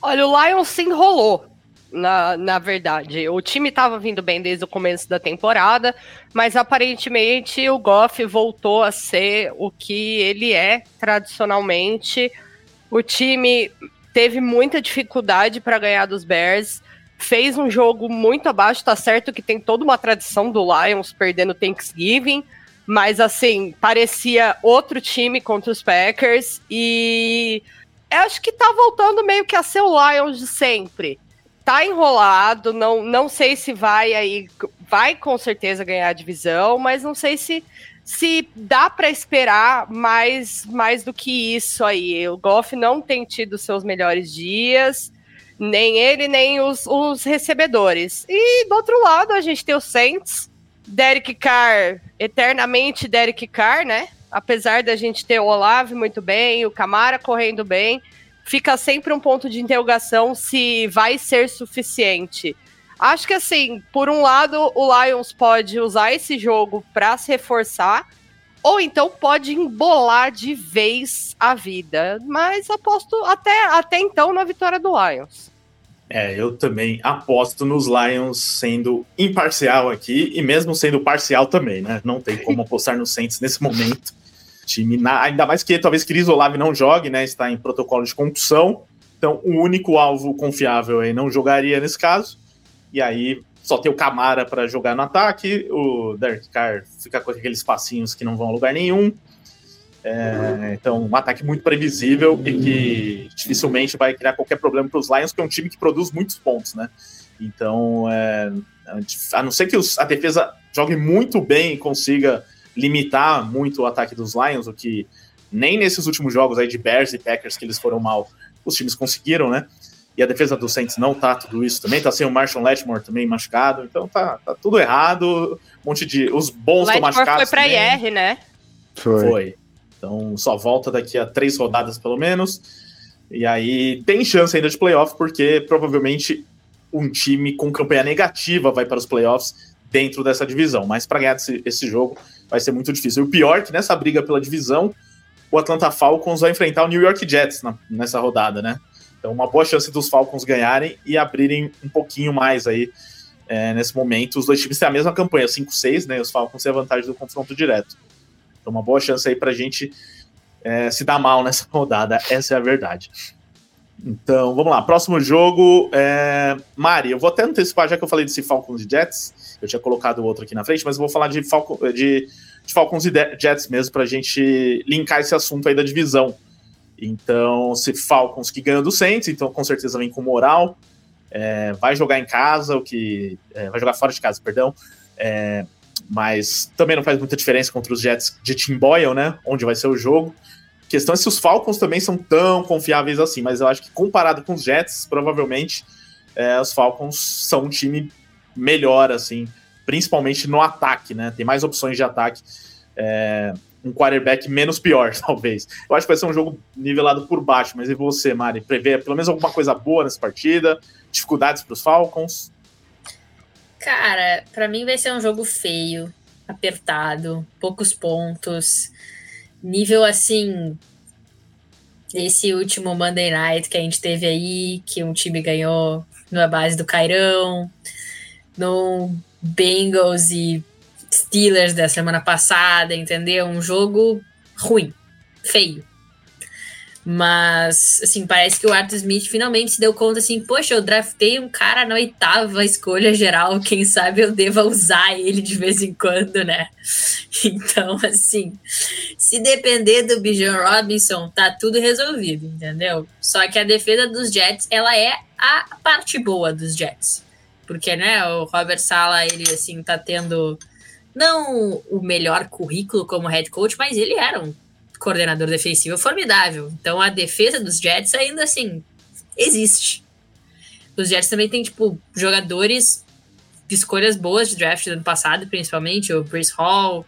Olha, o Lions se enrolou, na, na verdade. O time estava vindo bem desde o começo da temporada, mas aparentemente o Goff voltou a ser o que ele é tradicionalmente. O time teve muita dificuldade para ganhar dos Bears. Fez um jogo muito abaixo, tá certo que tem toda uma tradição do Lions perdendo Thanksgiving, mas assim, parecia outro time contra os Packers e acho que tá voltando meio que a ser o Lions de sempre. Tá enrolado, não, não sei se vai aí, vai com certeza ganhar a divisão, mas não sei se se dá para esperar mais, mais do que isso aí. O Goff não tem tido seus melhores dias, nem ele, nem os, os recebedores. E do outro lado, a gente tem o Saints, Derek Carr, eternamente Derek Carr, né? Apesar da gente ter o Olave muito bem, o Camara correndo bem, fica sempre um ponto de interrogação se vai ser suficiente. Acho que assim, por um lado, o Lions pode usar esse jogo para se reforçar, ou então pode embolar de vez a vida. Mas aposto até, até então na vitória do Lions. É, eu também aposto nos Lions sendo imparcial aqui, e mesmo sendo parcial também, né? Não tem como apostar no Saints nesse momento. Time, na, ainda mais que talvez Cris Olave não jogue, né? Está em protocolo de concussão. Então, o único alvo confiável aí não jogaria nesse caso. E aí só tem o Camara para jogar no ataque, o Derek Carr fica com aqueles passinhos que não vão a lugar nenhum. É, então, um ataque muito previsível e que dificilmente vai criar qualquer problema para os Lions, que é um time que produz muitos pontos, né? Então, é, a não ser que os, a defesa jogue muito bem e consiga limitar muito o ataque dos Lions, o que nem nesses últimos jogos aí de Bears e Packers que eles foram mal, os times conseguiram, né? e a defesa do Saints não tá tudo isso também, tá sem o Marshall Letmore também machucado, então tá, tá tudo errado, um monte de... os bons estão machucados foi pra também. IR, né? Foi. foi. Então só volta daqui a três rodadas pelo menos, e aí tem chance ainda de playoff, porque provavelmente um time com campanha negativa vai para os playoffs dentro dessa divisão, mas para ganhar esse, esse jogo vai ser muito difícil. E o pior é que nessa briga pela divisão, o Atlanta Falcons vai enfrentar o New York Jets na, nessa rodada, né? Então, uma boa chance dos Falcons ganharem e abrirem um pouquinho mais aí é, nesse momento. Os dois times têm a mesma campanha, 5-6, né? Os Falcons têm a vantagem do confronto direto. Então, uma boa chance aí pra gente é, se dar mal nessa rodada, essa é a verdade. Então, vamos lá. Próximo jogo é. Mari, eu vou até antecipar, já que eu falei desse Falcons e Jets. Eu tinha colocado outro aqui na frente, mas eu vou falar de, Falcon, de, de Falcons e Jets mesmo, pra gente linkar esse assunto aí da divisão. Então, se Falcons que ganhou do Saints, então com certeza vem com moral. É, vai jogar em casa, o que. É, vai jogar fora de casa, perdão. É, mas também não faz muita diferença contra os Jets de Tim Boyle, né? Onde vai ser o jogo. A questão é se os Falcons também são tão confiáveis assim, mas eu acho que comparado com os Jets, provavelmente é, os Falcons são um time melhor, assim, principalmente no ataque, né? Tem mais opções de ataque. É, um quarterback menos pior, talvez. Eu acho que vai ser um jogo nivelado por baixo, mas e você, Mari? Prevê pelo menos alguma coisa boa nessa partida? Dificuldades para os Falcons? Cara, para mim vai ser um jogo feio, apertado, poucos pontos nível assim. Esse último Monday Night que a gente teve aí, que um time ganhou na base do Cairão, no Bengals e Steelers da semana passada, entendeu? Um jogo ruim, feio. Mas, assim, parece que o Arthur Smith finalmente se deu conta assim, poxa, eu draftei um cara na oitava escolha geral, quem sabe eu deva usar ele de vez em quando, né? Então, assim, se depender do Bijan Robinson, tá tudo resolvido, entendeu? Só que a defesa dos Jets, ela é a parte boa dos Jets. Porque, né, o Robert Sala, ele, assim, tá tendo não o melhor currículo como head coach, mas ele era um coordenador defensivo formidável. Então a defesa dos Jets ainda assim existe. Os Jets também tem tipo jogadores de escolhas boas de draft do ano passado, principalmente o Bruce Hall,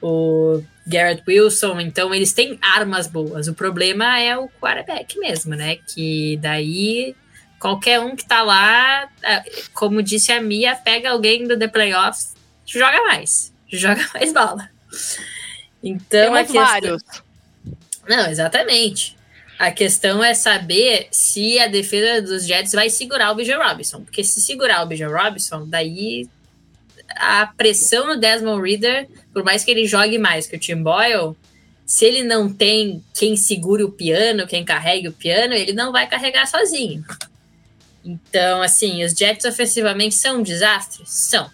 o Garrett Wilson, então eles têm armas boas. O problema é o quarterback mesmo, né? Que daí qualquer um que tá lá, é, como disse a Mia, pega alguém do The Playoffs, joga mais, joga mais bola. Então, Temos questão... vários. Não, exatamente. A questão é saber se a defesa dos Jets vai segurar o Bijan Robinson. Porque se segurar o Bijan Robinson, daí a pressão no Desmond Reader, por mais que ele jogue mais que o Tim Boyle, se ele não tem quem segure o piano, quem carregue o piano, ele não vai carregar sozinho. Então, assim, os Jets ofensivamente são um desastre? São.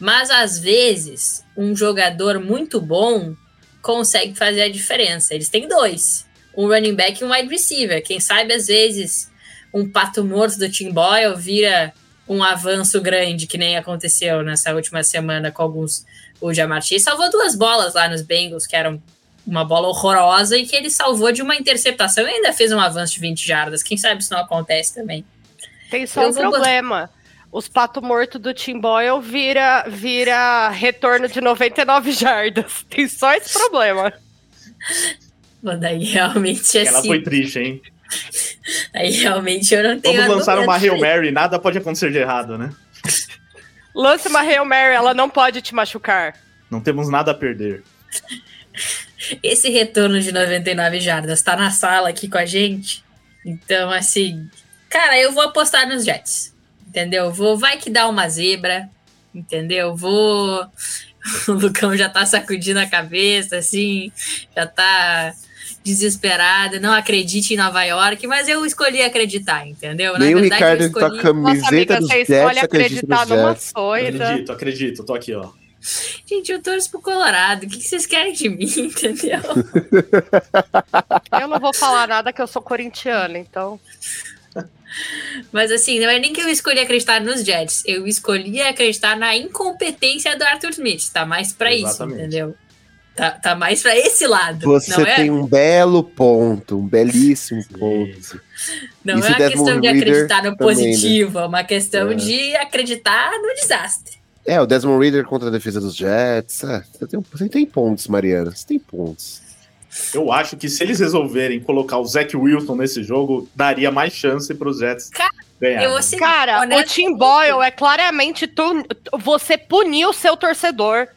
Mas às vezes, um jogador muito bom consegue fazer a diferença. Eles têm dois: um running back e um wide receiver. Quem sabe, às vezes, um pato morto do Tim Boyle vira um avanço grande, que nem aconteceu nessa última semana com alguns. O Jamar Chase salvou duas bolas lá nos Bengals, que eram uma bola horrorosa, e que ele salvou de uma interceptação e ainda fez um avanço de 20 jardas. Quem sabe isso não acontece também. Tem só Eu um problema os pato morto do Tim Boyle vira, vira retorno de 99 jardas. Tem só esse problema. Mas daí realmente é Ela assim. foi triste, hein? Aí realmente eu não tenho Vamos lançar uma Hail Mary, nada pode acontecer de errado, né? Lance uma Hail Mary, ela não pode te machucar. Não temos nada a perder. Esse retorno de 99 jardas tá na sala aqui com a gente. Então, assim, cara, eu vou apostar nos Jets entendeu? Vou, vai que dá uma zebra, entendeu? Vou. O Lucão já tá sacudindo a cabeça, assim, já tá desesperado, não acredite em Nova York, mas eu escolhi acreditar, entendeu? Na Nem verdade, o Ricardo escolhi... com a camiseta Nossa, amiga, dos você Jets, escolhe acreditar numa coisa. Acredito, acredito, tô aqui, ó. Gente, eu torço pro Colorado. O que vocês querem de mim, entendeu? eu não vou falar nada que eu sou corintiana, então. Mas assim, não é nem que eu escolhi acreditar nos Jets, eu escolhi acreditar na incompetência do Arthur Smith. Tá mais para isso, entendeu? Tá, tá mais para esse lado. Você é? tem um belo ponto, um belíssimo ponto. Não é uma questão de acreditar no também, positivo, né? é uma questão é. de acreditar no desastre. É, o Desmond Reader contra a defesa dos Jets. É, você, tem, você tem pontos, Mariana. Você tem pontos. Eu acho que se eles resolverem colocar o Zach Wilson nesse jogo, daria mais chance para os Jets ganhar. Assim, Cara, o Tim Boyle é claramente tu, você punir o seu torcedor.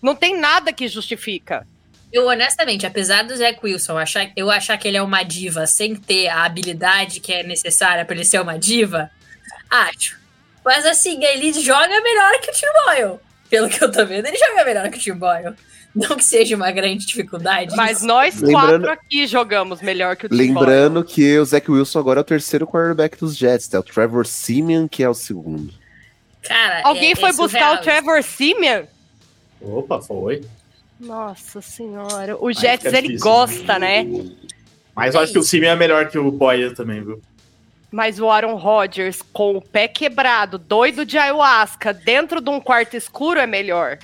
Não tem nada que justifica. Eu, honestamente, apesar do Zach Wilson achar, eu achar que ele é uma diva sem ter a habilidade que é necessária para ele ser uma diva, acho. Mas assim, ele joga melhor que o Tim Boyle. pelo que eu tô vendo, ele joga melhor que o Tim Boyle. Não que seja uma grande dificuldade. Mas nós Lembrando- quatro aqui jogamos melhor que o Lembrando que o Zach Wilson agora é o terceiro quarterback dos Jets, tá? O Trevor Simeon, que é o segundo. Cara, Alguém é- foi é buscar o Trevor Simeon? Opa, foi. Nossa senhora. O Jets, ele difícil, gosta, né? Mas eu acho que o Simeon é melhor que o Boyer também, viu? Mas o Aaron Rodgers, com o pé quebrado, doido de ayahuasca, dentro de um quarto escuro, é melhor.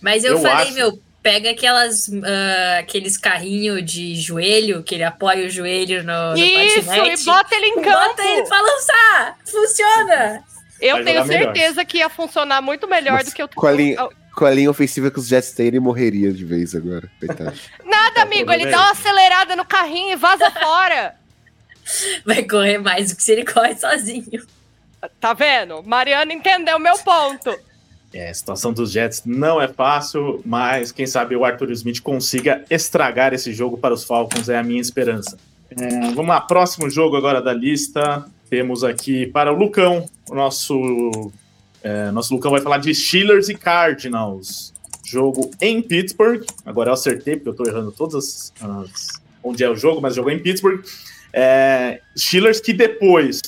Mas eu, Eu falei, acho. meu, pega aquelas, ah, aqueles carrinhos de joelho, que ele apoia o joelho no, no Isso, patinete. e bota ele em campo. Bota ele pra lançar! Funciona! Eu Vai tenho jogar melhor. certeza que ia funcionar muito melhor Mas do que o com a linha- Com a linha ofensiva que os Jets têm, ele morreria de vez agora. Coitado. Nada, amigo, tudo ele bem. dá uma acelerada no carrinho e vaza fora. Vai correr mais do que se ele corre sozinho. Tá vendo? Mariana entendeu meu ponto. É, a situação dos Jets não é fácil, mas quem sabe o Arthur Smith consiga estragar esse jogo para os Falcons, é a minha esperança. É, vamos lá, próximo jogo agora da lista. Temos aqui para o Lucão, o nosso, é, nosso Lucão vai falar de Steelers e Cardinals. Jogo em Pittsburgh. Agora eu acertei, porque eu tô errando todas as, as- onde é o jogo, mas jogou em Pittsburgh. É, Steelers que depois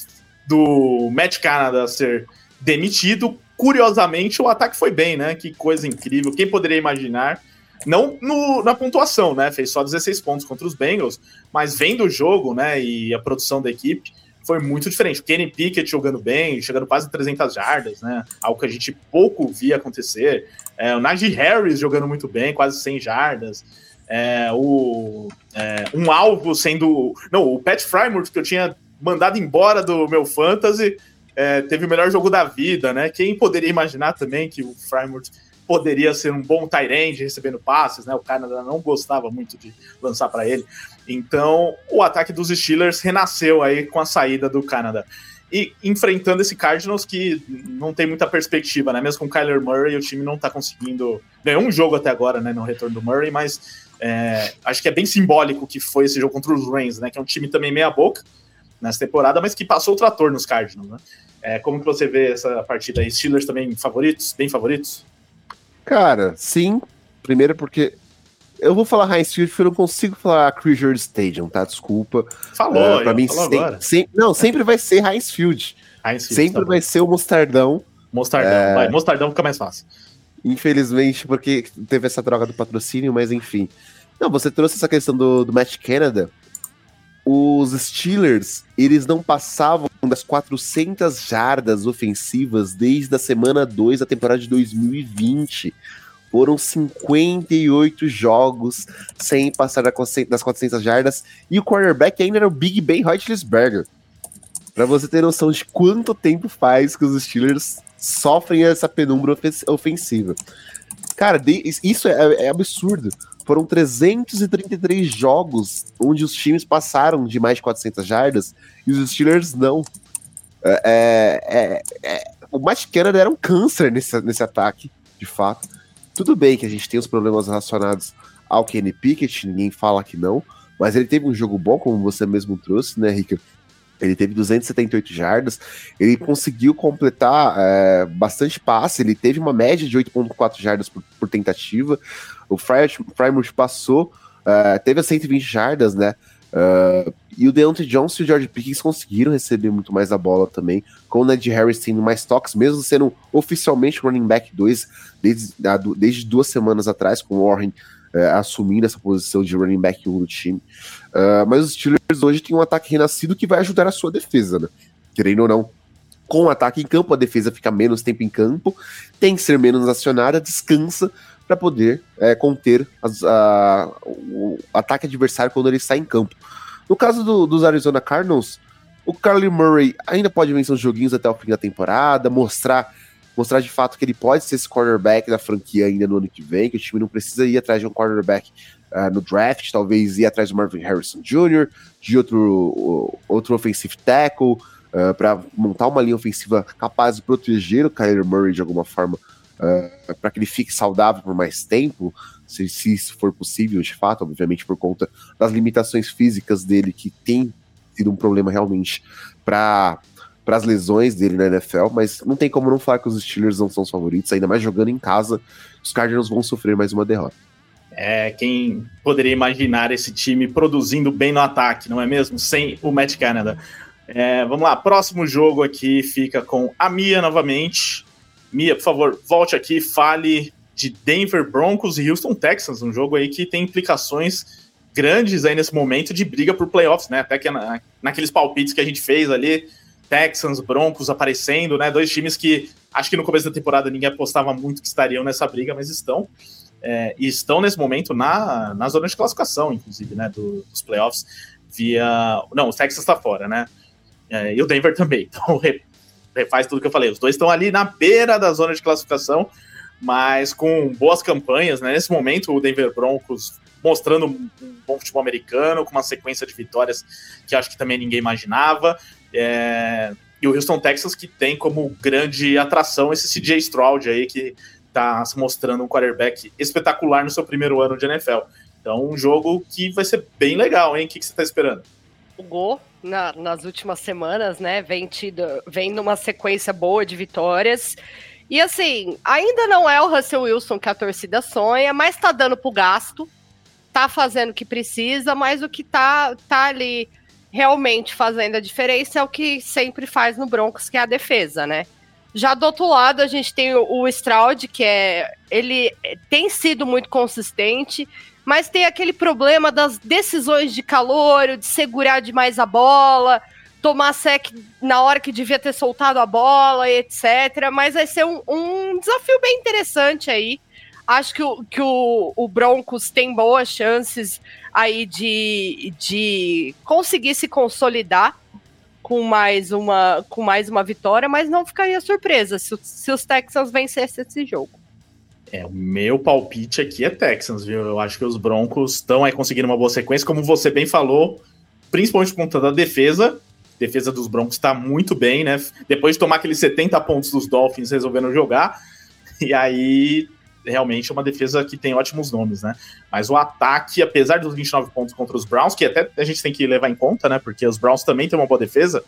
do Matt Canada ser demitido, curiosamente o ataque foi bem, né? Que coisa incrível. Quem poderia imaginar? Não no- na pontuação, né? Fez só 16 pontos contra os Bengals, mas vendo o jogo, né? E a produção da equipe foi muito diferente. Kenny Pickett jogando bem, chegando quase 300 jardas, né? Algo que a gente pouco via acontecer. É, o Najee Harris jogando muito bem, quase 100 jardas. É, o, é, um alvo sendo. Não, o Pat Frymouth, que eu tinha mandado embora do meu fantasy, é, teve o melhor jogo da vida, né? Quem poderia imaginar também que o Frymouth poderia ser um bom tight end recebendo passes, né? O Canadá não gostava muito de lançar para ele. Então, o ataque dos Steelers renasceu aí com a saída do Canadá. E enfrentando esse Cardinals que não tem muita perspectiva, né? Mesmo com o Kyler Murray, o time não tá conseguindo. Ganhou um jogo até agora, né? No retorno do Murray, mas é, acho que é bem simbólico que foi esse jogo contra os Rams, né? Que é um time também meia-boca nessa temporada, mas que passou o trator nos Cardinals, né? É, como que você vê essa partida aí? Steelers também favoritos? Bem favoritos? Cara, sim. Primeiro porque. Eu vou falar Heinz Field porque eu não consigo falar Cruiser Stadium, tá? Desculpa. Falou, aí, pra mim, falou sem- agora. sem- não, sempre vai ser Heinz Field. Heinz Field, sempre tá bom. vai ser o Mostardão. Mostardão, É. vai. Mostardão fica mais fácil. Infelizmente, porque teve essa troca do patrocínio, mas enfim. Não, você trouxe essa questão do, do Match Canada. Os Steelers, eles não passavam das 400 jardas ofensivas desde a semana 2 da temporada de 2020. Foram 58 jogos sem passar da 400 das 400 jardas. E o quarterback ainda era o Big Ben Roethlisberger. Pra você ter noção de quanto tempo faz que os Steelers sofrem essa penumbra ofen- ofensiva. Cara, isso é, é absurdo. Foram 333 jogos onde os times passaram de mais de 400 jardas e os Steelers não. É, é- é- o Matt Canada era um câncer nesse, nesse ataque, de fato. Tudo bem que a gente tem os problemas relacionados ao Kenny Pickett, ninguém fala que não, mas ele teve um jogo bom, como você mesmo trouxe, né, Rica? Ele teve 278 jardas, ele conseguiu completar é, bastante passe, ele teve uma média de 8,4 jardas por, por tentativa. O Frymouth passou, é, teve as 120 jardas, né? É, e o Deontay Johnson e o George Pickens conseguiram receber muito mais a bola também, com o Ned Harris tendo mais toques, mesmo sendo oficialmente running back 2 desde, a- do- desde duas semanas atrás, com o Warren é, assumindo essa posição de running back 1 do time. Uh, mas os Steelers hoje têm um ataque renascido que vai ajudar a sua defesa, né? Querendo ou não. Com o ataque em campo, a defesa fica menos tempo em campo, tem que ser menos acionada, descansa para poder é, conter as- a- o ataque adversário quando ele está em campo. No caso do- dos Arizona Cardinals, o Carly Murray ainda pode vencer os joguinhos até o fim da temporada, mostrar, mostrar de fato que ele pode ser esse quarterback da franquia ainda no ano que vem, que o time não precisa ir atrás de um quarterback ah, no draft, talvez ir atrás do Marvin Harrison Jr., de outro, outro offensive tackle, para montar uma linha ofensiva capaz de proteger o Kyler Murray de alguma forma, para que ele fique saudável por mais tempo, se, se isso for possível de fato, obviamente por conta das limitações físicas dele, que tem sido um problema realmente para para as lesões dele na NFL, mas não tem como não falar que os Steelers não são os favoritos, ainda mais jogando em casa, os Cardinals vão sofrer mais uma derrota. É, quem poderia imaginar esse time produzindo bem no ataque, não é mesmo? Sem o Matt Canada. É, vamos lá, próximo jogo aqui fica com a Mia novamente. Mia, por favor, volte aqui, fale de Denver Broncos e Houston Texans, um jogo aí que tem implicações grandes aí nesse momento de briga por playoffs, né? Até que na, naqueles palpites que a gente fez ali, Texans, Broncos aparecendo, né? Dois times que acho que no começo da temporada ninguém apostava muito que estariam nessa briga, mas estão. É, e estão nesse momento na, na zona de classificação, inclusive, né? Do, dos playoffs, via. Não, o Texas está fora, né? É, e o Denver também. Então refaz tudo que eu falei. Os dois estão ali na beira da zona de classificação, mas com boas campanhas, né? Nesse momento, o Denver Broncos mostrando um bom futebol americano, com uma sequência de vitórias que acho que também ninguém imaginava. É... E o Houston Texas, que tem como grande atração esse CJ Stroud aí, que está se mostrando um quarterback espetacular no seu primeiro ano de NFL. Então, um jogo que vai ser bem legal, hein? O que, que você está esperando? O Go, na, nas últimas semanas, né, vem, tido, vem numa sequência boa de vitórias. E assim, ainda não é o Russell Wilson que a torcida sonha, mas tá dando pro gasto, tá fazendo o que precisa, mas o que tá, tá ali realmente fazendo a diferença é o que sempre faz no Broncos, que é a defesa, né? Já do outro lado, a gente tem o, o Stroud, que é. Ele tem sido muito consistente, mas tem aquele problema das decisões de calor, de segurar demais a bola, tomar sec na hora que devia ter soltado a bola, etc. Mas vai ser um, um desafio bem interessante aí. Acho que, o, que o, o Broncos tem boas chances aí de, de conseguir se consolidar com mais uma com mais uma vitória, mas não ficaria surpresa se, se os Texans vencessem esse jogo. É, o meu palpite aqui é Texans, viu? Eu acho que os Broncos estão aí conseguindo uma boa sequência, como você bem falou, principalmente por conta da defesa. A defesa dos Broncos está muito bem, né? Depois de tomar aqueles 70 pontos dos Dolphins resolvendo jogar, e aí realmente é uma defesa que tem ótimos nomes, né? Mas o ataque, apesar dos 29 pontos contra os Browns, que até a gente tem que levar em conta, né? Porque os Browns também têm uma boa defesa,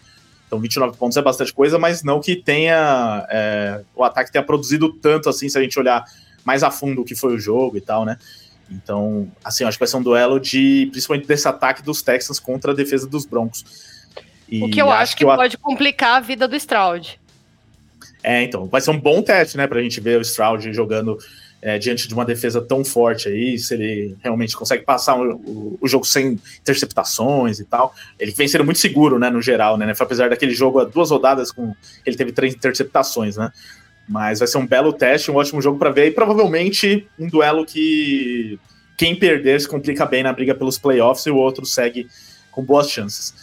então 29 pontos é bastante coisa, mas não que tenha é, o ataque tenha produzido tanto assim, se a gente olhar mais a fundo o que foi o jogo e tal, né? Então, assim, acho que vai ser um duelo de principalmente desse ataque dos Texans contra a defesa dos Broncos. E o que eu acho, acho que, que pode complicar a vida do Stroud. É, então, vai ser um bom teste, né, pra gente ver o Stroud jogando é, diante de uma defesa tão forte aí, se ele realmente consegue passar o, o, o, jogo sem interceptações e tal. Ele vem sendo muito seguro, né, no geral, né, apesar daquele jogo a duas rodadas com ele teve três interceptações, né. Mas vai ser um belo teste, um ótimo jogo para ver e provavelmente um duelo que quem perder se complica bem na briga pelos playoffs e o outro segue com boas chances.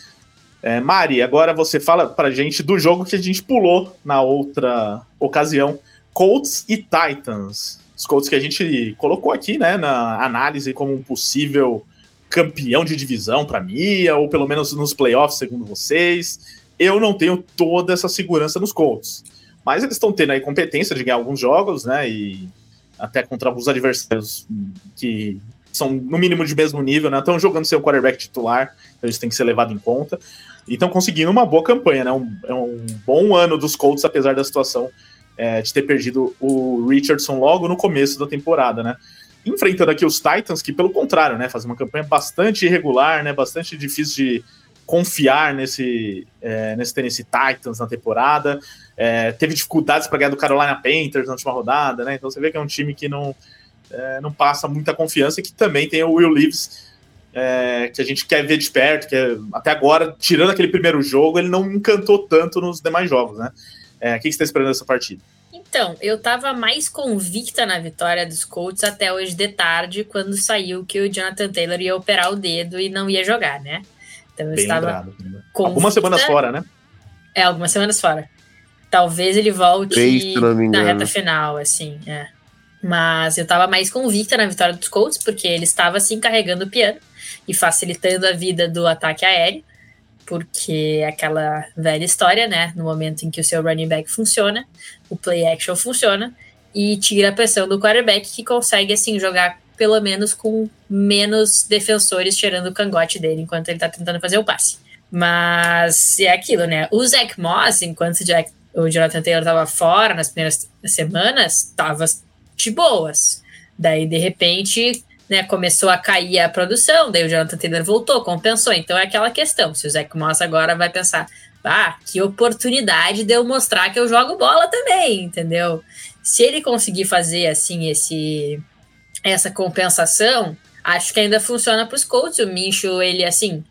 É, Mari, agora você fala pra gente do jogo que a gente pulou na outra ocasião, Colts e Titans os Colts que a gente colocou aqui, né, na análise como um possível campeão de divisão para mim, ou pelo menos nos playoffs, segundo vocês. Eu não tenho toda essa segurança nos Colts. Mas eles estão tendo aí competência de ganhar alguns jogos, né? E até contra alguns adversários que são no mínimo de mesmo nível, né? Estão jogando seu quarterback titular, então isso tem que ser levado em conta. E estão conseguindo uma boa campanha, né? Um, é um bom ano dos Colts, apesar da situação é, de ter perdido o Richardson logo no começo da temporada, né? Enfrentando aqui os Titans, que pelo contrário, né, faz uma campanha bastante irregular, né, bastante difícil de confiar nesse, é, nesse Tennessee Titans na temporada. É, teve dificuldades para ganhar do Carolina Panthers na última rodada, né? Então você vê que é um time que não, é, não passa muita confiança e que também tem o Will Leaves, é, que a gente quer ver de perto, que é, até agora, tirando aquele primeiro jogo, ele não encantou tanto nos demais jogos, né? É, o que você está esperando dessa partida? Então, eu estava mais convicta na vitória dos Colts até hoje de tarde, quando saiu que o Jonathan Taylor ia operar o dedo e não ia jogar, né? Então eu Bem estava. Algumas semanas fora, né? É, algumas semanas fora. Talvez ele volte Três, na reta final, assim, é. Mas eu estava mais convicta na vitória dos Colts, porque ele estava assim carregando o piano e facilitando a vida do ataque aéreo porque é aquela velha história, né? No momento em que o seu running back funciona, o play action funciona e tira a pressão do quarterback que consegue assim jogar pelo menos com menos defensores tirando o cangote dele enquanto ele tá tentando fazer o passe. Mas é aquilo, né? O Zach Moss, enquanto o, Jack, o Jonathan Taylor estava fora nas primeiras semanas, estava de boas. Daí, de repente, né, começou a cair a produção, daí o Jonathan Taylor voltou, compensou. Então é aquela questão. Se o Zach Moss agora vai pensar, ah, que oportunidade de eu mostrar que eu jogo bola também, entendeu? Se ele conseguir fazer assim esse essa compensação, acho que ainda funciona para os Colts. O Mincho, ele assim,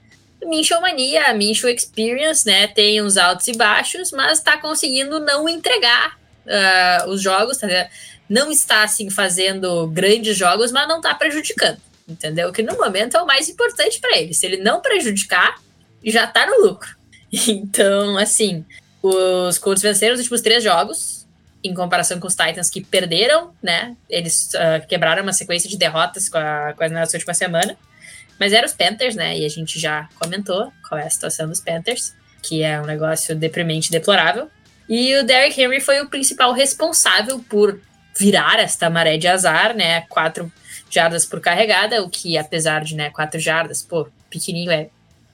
Mincho mania, Mincho experience, né? Tem uns altos e baixos, mas está conseguindo não entregar uh, os jogos, tá não está assim fazendo grandes jogos, mas não está prejudicando, entendeu? Que no momento é o mais importante para ele. Se ele não prejudicar, já está no lucro. Então, assim, os Colts venceram os últimos três jogos, em comparação com os Titans que perderam, né? Eles uh, quebraram uma sequência de derrotas com a, com a última semana. Mas eram os Panthers, né? E a gente já comentou qual é a situação dos Panthers, que é um negócio deprimente deplorável. E o Derrick Henry foi o principal responsável por virar esta maré de azar, né? Quatro jardas por carregada, o que, apesar de né, quatro jardas, pô, pequenininho é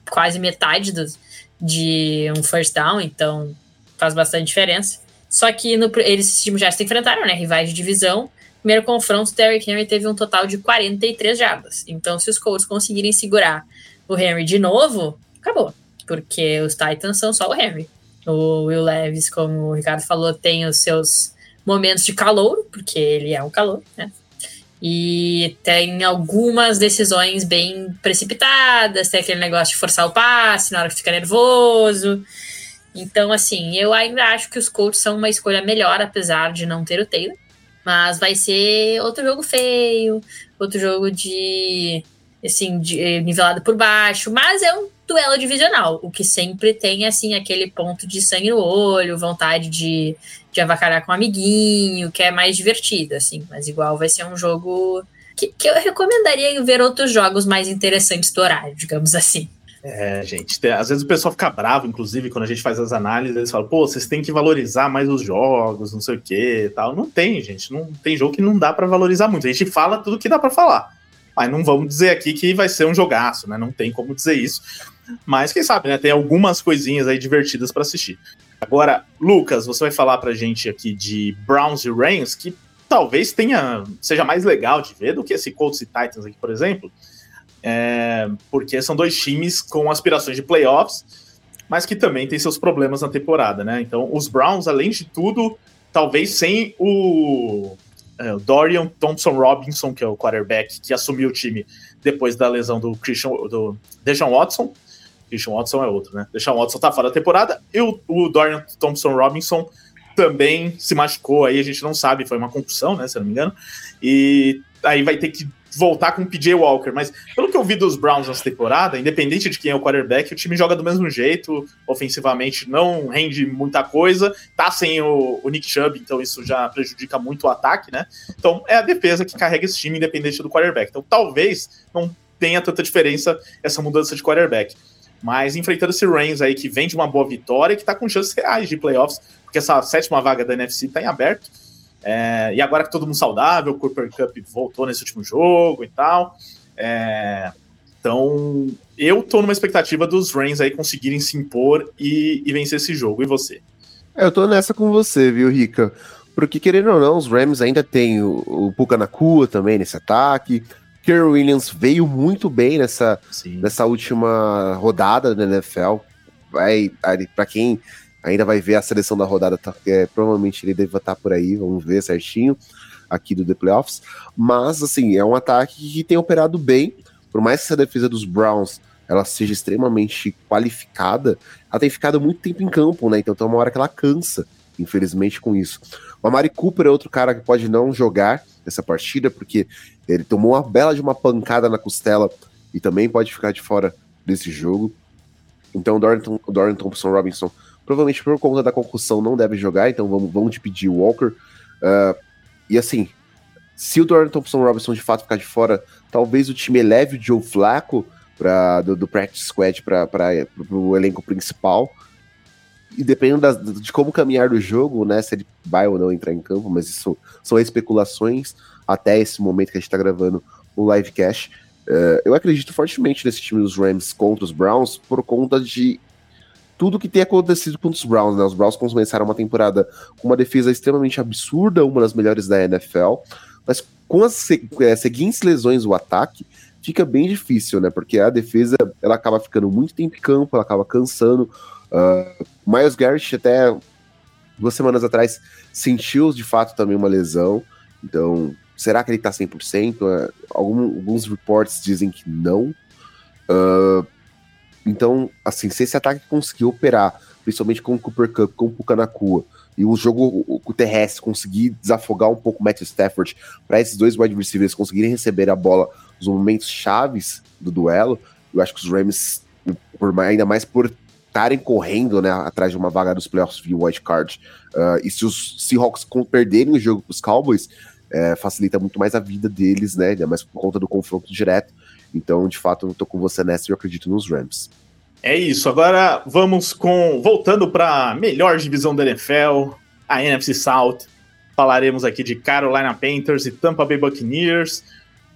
quase metade dos, de um first down, então faz bastante diferença. Só que no, eles, esses times já se enfrentaram, né? Rivais de divisão. Primeiro confronto, Derrick Henry teve um total de 43 jardas. Então, se os Colts conseguirem segurar o Henry de novo, acabou. Porque os Titans são só o Henry. O Will Levis, como o Ricardo falou, tem os seus momentos de calor, porque ele é um calor, né? E tem algumas decisões bem precipitadas, tem aquele negócio de forçar o passe na hora que fica nervoso. Então, assim, eu ainda acho que os Colts são uma escolha melhor, apesar de não ter o Taylor. Mas vai ser outro jogo feio, outro jogo de assim, de, nivelado por baixo, mas é um duelo divisional, o que sempre tem, assim, aquele ponto de sangue no olho, vontade de, de avacalhar com um amiguinho, que é mais divertido, assim, mas igual vai ser um jogo que, que eu recomendaria ver outros jogos mais interessantes do horário, digamos assim. É, gente, às vezes o pessoal fica bravo, inclusive, quando a gente faz as análises, eles falam, pô, vocês têm que valorizar mais os jogos, não sei o que tal. Não tem, gente, não tem jogo que não dá para valorizar muito. A gente fala tudo que dá para falar. Mas não vamos dizer aqui que vai ser um jogaço, né? Não tem como dizer isso. Mas quem sabe, né? Tem algumas coisinhas aí divertidas para assistir. Agora, Lucas, você vai falar pra gente aqui de Browns e Rams, que talvez tenha seja mais legal de ver do que esse Colts e Titans aqui, por exemplo. É, porque são dois times com aspirações de playoffs, mas que também têm seus problemas na temporada, né? Então, os Browns, além de tudo, talvez sem o é, o Dorian Thompson Robinson, que é o quarterback que assumiu o time depois da lesão do Christian do Deshaun Watson. Christian Watson é outro, né? Deshaun Watson tá fora da temporada e o, o Dorian Thompson Robinson também se machucou aí, a gente não sabe, foi uma concussão, né, se eu não me engano. E aí vai ter que voltar com o PJ Walker, mas pelo que eu vi dos Browns nessa temporada, independente de quem é o quarterback, o time joga do mesmo jeito, ofensivamente não rende muita coisa, tá sem o, o Nick Chubb, então isso já prejudica muito o ataque, né? Então é a defesa que carrega esse time independente do quarterback. Então talvez não tenha tanta diferença essa mudança de quarterback. Mas enfrentando esse Reigns aí que vem de uma boa vitória e que tá com chances reais de playoffs, porque essa sétima vaga da NFC tá em aberto. É, e agora que todo mundo saudável, o Cooper Cup voltou nesse último jogo e tal. É, então, eu tô numa expectativa dos Reigns aí conseguirem se impor e, e vencer esse jogo. E você? Eu tô nessa com você, viu, Rica? Porque, querendo ou não, os Rams ainda tem o, o Puka Nakua também nesse ataque. Kerr Williams veio muito bem nessa, nessa última rodada da NFL. Vai, para quem ainda vai ver a seleção da rodada, tá, é, provavelmente ele deve estar por aí, vamos ver certinho aqui do The Playoffs. Mas, assim, é um ataque que tem operado bem, por mais que essa defesa dos Browns ela seja extremamente qualificada, ela tem ficado muito tempo em campo, né? Então tem uma hora que ela cansa, infelizmente, com isso. O Amari Cooper é outro cara que pode não jogar nessa partida, porque ele tomou uma bela de uma pancada na costela e também pode ficar de fora desse jogo. Então o Dorian Thompson Robinson Provavelmente por conta da concussão não deve jogar, então vamos, vamos pedir o Walker. Uh, e assim, se o Dorian Thompson Robinson de fato ficar de fora, talvez o time eleve o Joe Flacco pra, do, do Practice Squad para o elenco principal. E dependendo das, de como caminhar do jogo, né, se ele vai ou não entrar em campo, mas isso são especulações até esse momento que a gente está gravando o livecast. Uh, eu acredito fortemente nesse time dos Rams contra os Browns por conta de tudo que tem acontecido com os Browns, né? Os Browns começaram uma temporada com uma defesa extremamente absurda, uma das melhores da NFL, mas com as é, seguintes lesões do ataque, fica bem difícil, né? Porque a defesa ela acaba ficando muito tempo em campo, ela acaba cansando. Uh, Miles Garrett até duas semanas atrás sentiu de fato também uma lesão, então Será que ele tá 100%? Uh, algum, alguns reports dizem que não. Uh, então, assim, se esse ataque conseguir operar, principalmente com o Cooper Cup, com o Pucanacua, e o jogo o, terrestre conseguir desafogar um pouco o Matthew Stafford, para esses dois wide receivers conseguirem receber a bola nos momentos chaves do duelo, eu acho que os Rams, por, ainda mais por estarem correndo né, atrás de uma vaga dos playoffs via white card, uh, e se os Seahawks perderem o jogo para os Cowboys, é, facilita muito mais a vida deles, né? Ainda mais por conta do confronto direto. Então, de fato, eu tô com você nessa eu acredito nos Rams. É isso. Agora vamos com. Voltando para a melhor divisão da NFL, a NFC South. Falaremos aqui de Carolina Panthers e Tampa Bay Buccaneers.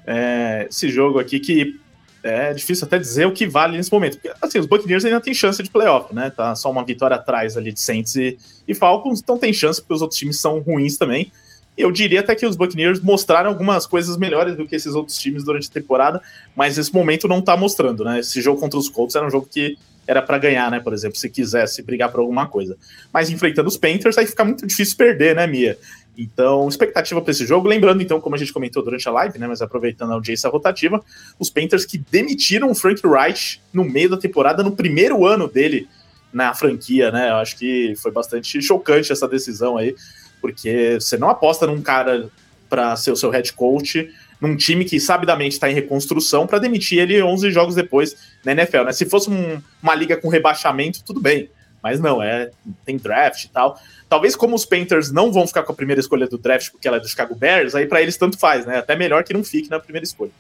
É, esse jogo aqui que é difícil até dizer o que vale nesse momento. Porque, assim, os Buccaneers ainda têm chance de playoff, né? Tá só uma vitória atrás ali de Saints e, e Falcons, então tem chance porque os outros times são ruins também. Eu diria até que os Buccaneers mostraram algumas coisas melhores do que esses outros times durante a temporada, mas esse momento não tá mostrando, né? Esse jogo contra os Colts era um jogo que era para ganhar, né? Por exemplo, se quisesse brigar por alguma coisa. Mas enfrentando os Panthers, aí fica muito difícil perder, né, Mia? Então, expectativa para esse jogo. Lembrando, então, como a gente comentou durante a live, né? Mas aproveitando a audiência rotativa, os Panthers que demitiram o Frank Wright no meio da temporada, no primeiro ano dele na franquia, né? Eu acho que foi bastante chocante essa decisão aí porque você não aposta num cara para ser o seu head coach num time que sabidamente está em reconstrução para demitir ele 11 jogos depois na NFL, né? Se fosse um, uma liga com rebaixamento, tudo bem, mas não, é tem draft e tal. Talvez como os Panthers não vão ficar com a primeira escolha do draft porque ela é do Chicago Bears, aí para eles tanto faz, né? Até melhor que não fique na primeira escolha.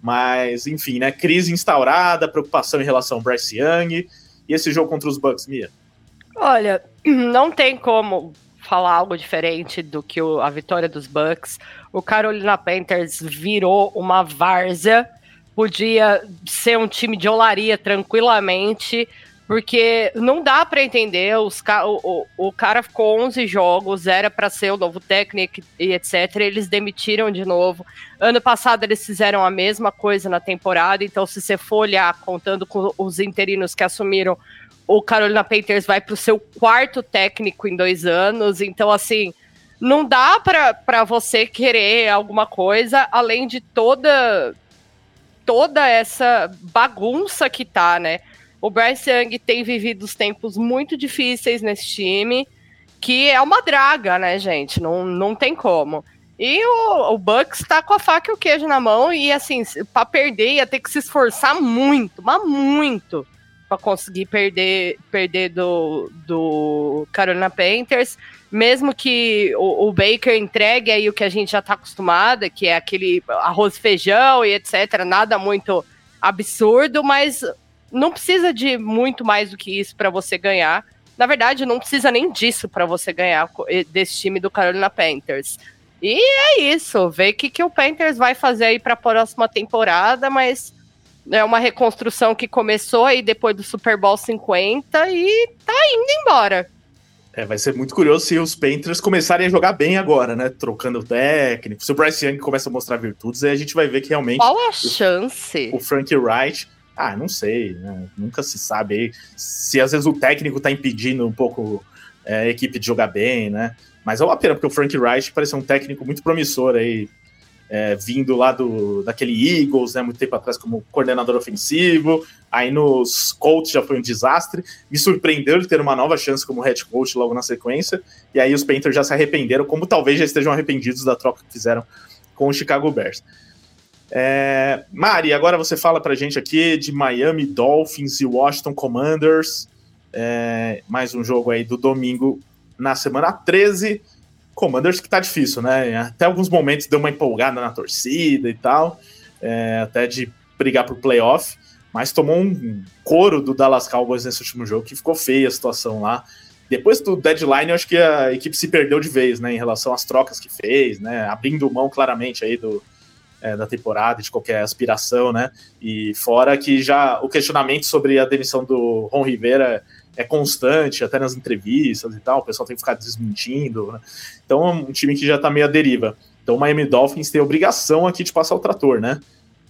Mas, enfim, né? Crise instaurada, preocupação em relação ao Bryce Young e esse jogo contra os Bucks, Mia. Olha, não tem como falar algo diferente do que o, a vitória dos Bucks. O Carolina Panthers virou uma várzea, podia ser um time de olaria tranquilamente, porque não dá para entender. Os, o, o, o cara ficou 11 jogos, era para ser o novo técnico e etc. Eles demitiram de novo. Ano passado eles fizeram a mesma coisa na temporada, então se você for olhar, contando com os interinos que assumiram o Carolina Panthers vai para o seu quarto técnico em dois anos, então assim não dá para você querer alguma coisa além de toda toda essa bagunça que tá, né? O Bryce Young tem vivido os tempos muito difíceis nesse time, que é uma draga, né, gente? Não, não tem como. E o, o Bucks tá com a faca e o queijo na mão, e assim, para perder ia ter que se esforçar muito, mas muito para conseguir perder, perder do, do Carolina Panthers, mesmo que o, o, Baker entregue aí o que a gente já está acostumado, que é aquele arroz feijão e etc, nada muito absurdo, mas não precisa de muito mais do que isso para você ganhar. Na verdade, não precisa nem disso para você ganhar desse time do Carolina Panthers. E é isso, ver o que, que o Panthers vai fazer aí para a próxima temporada, mas é uma reconstrução que começou aí depois do Super Bowl 50 e tá indo embora. É, vai ser muito curioso se os Panthers começarem a jogar bem agora, né? Trocando o técnico. Se o Bryce Young começa a mostrar virtudes, aí a gente vai ver que realmente. Qual a chance? O, Frank Wright. Ah, não sei, né? Nunca se sabe aí. Se às vezes o técnico tá impedindo um pouco é, a equipe de jogar bem, né? Mas é uma pena, porque o Frank Wright parece um técnico muito promissor aí é, vindo lá do, daquele Eagles, né, muito tempo atrás como coordenador ofensivo, aí nos Colts já foi um desastre, me surpreendeu de ter uma nova chance como head coach logo na sequência, e aí os Panthers já se arrependeram, como talvez já estejam arrependidos da troca que fizeram com o Chicago Bears. É, Mari, agora você fala pra gente aqui de Miami Dolphins e Washington Commanders, é, mais um jogo aí do domingo na semana 13, Commanders que tá difícil, né? Até alguns momentos deu uma empolgada na torcida e tal, é, até de brigar pro playoff, mas tomou um couro do Dallas Cowboys nesse último jogo que ficou feia a situação lá. Depois do deadline, eu acho que a equipe se perdeu de vez, né, em relação às trocas que fez, né, abrindo mão claramente aí do, é, da temporada, de qualquer aspiração, né? E fora que já o questionamento sobre a demissão do Ron Rivera é constante, até nas entrevistas e tal, o pessoal tem que ficar desmentindo, né? Então é um time que já tá meio à deriva. Então o Miami Dolphins tem a obrigação aqui de passar o trator, né?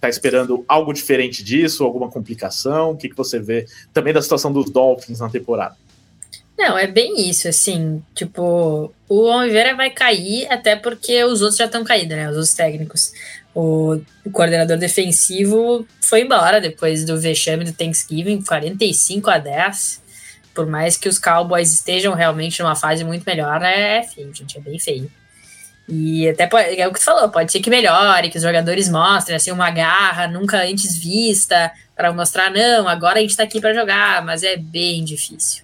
Tá esperando algo diferente disso, alguma complicação? O que, que você vê também da situação dos Dolphins na temporada? Não, é bem isso, assim, tipo, o Oliveira vai cair até porque os outros já estão caídos, né, os outros técnicos. O, o, coordenador defensivo foi embora depois do vexame do Thanksgiving, 45 a 10. Por mais que os Cowboys estejam realmente numa fase muito melhor, é, é feio, gente, é bem feio. E até pode, é o que você falou, pode ser que melhore, que os jogadores mostrem assim, uma garra nunca antes vista para mostrar, não, agora a gente está aqui para jogar, mas é bem difícil.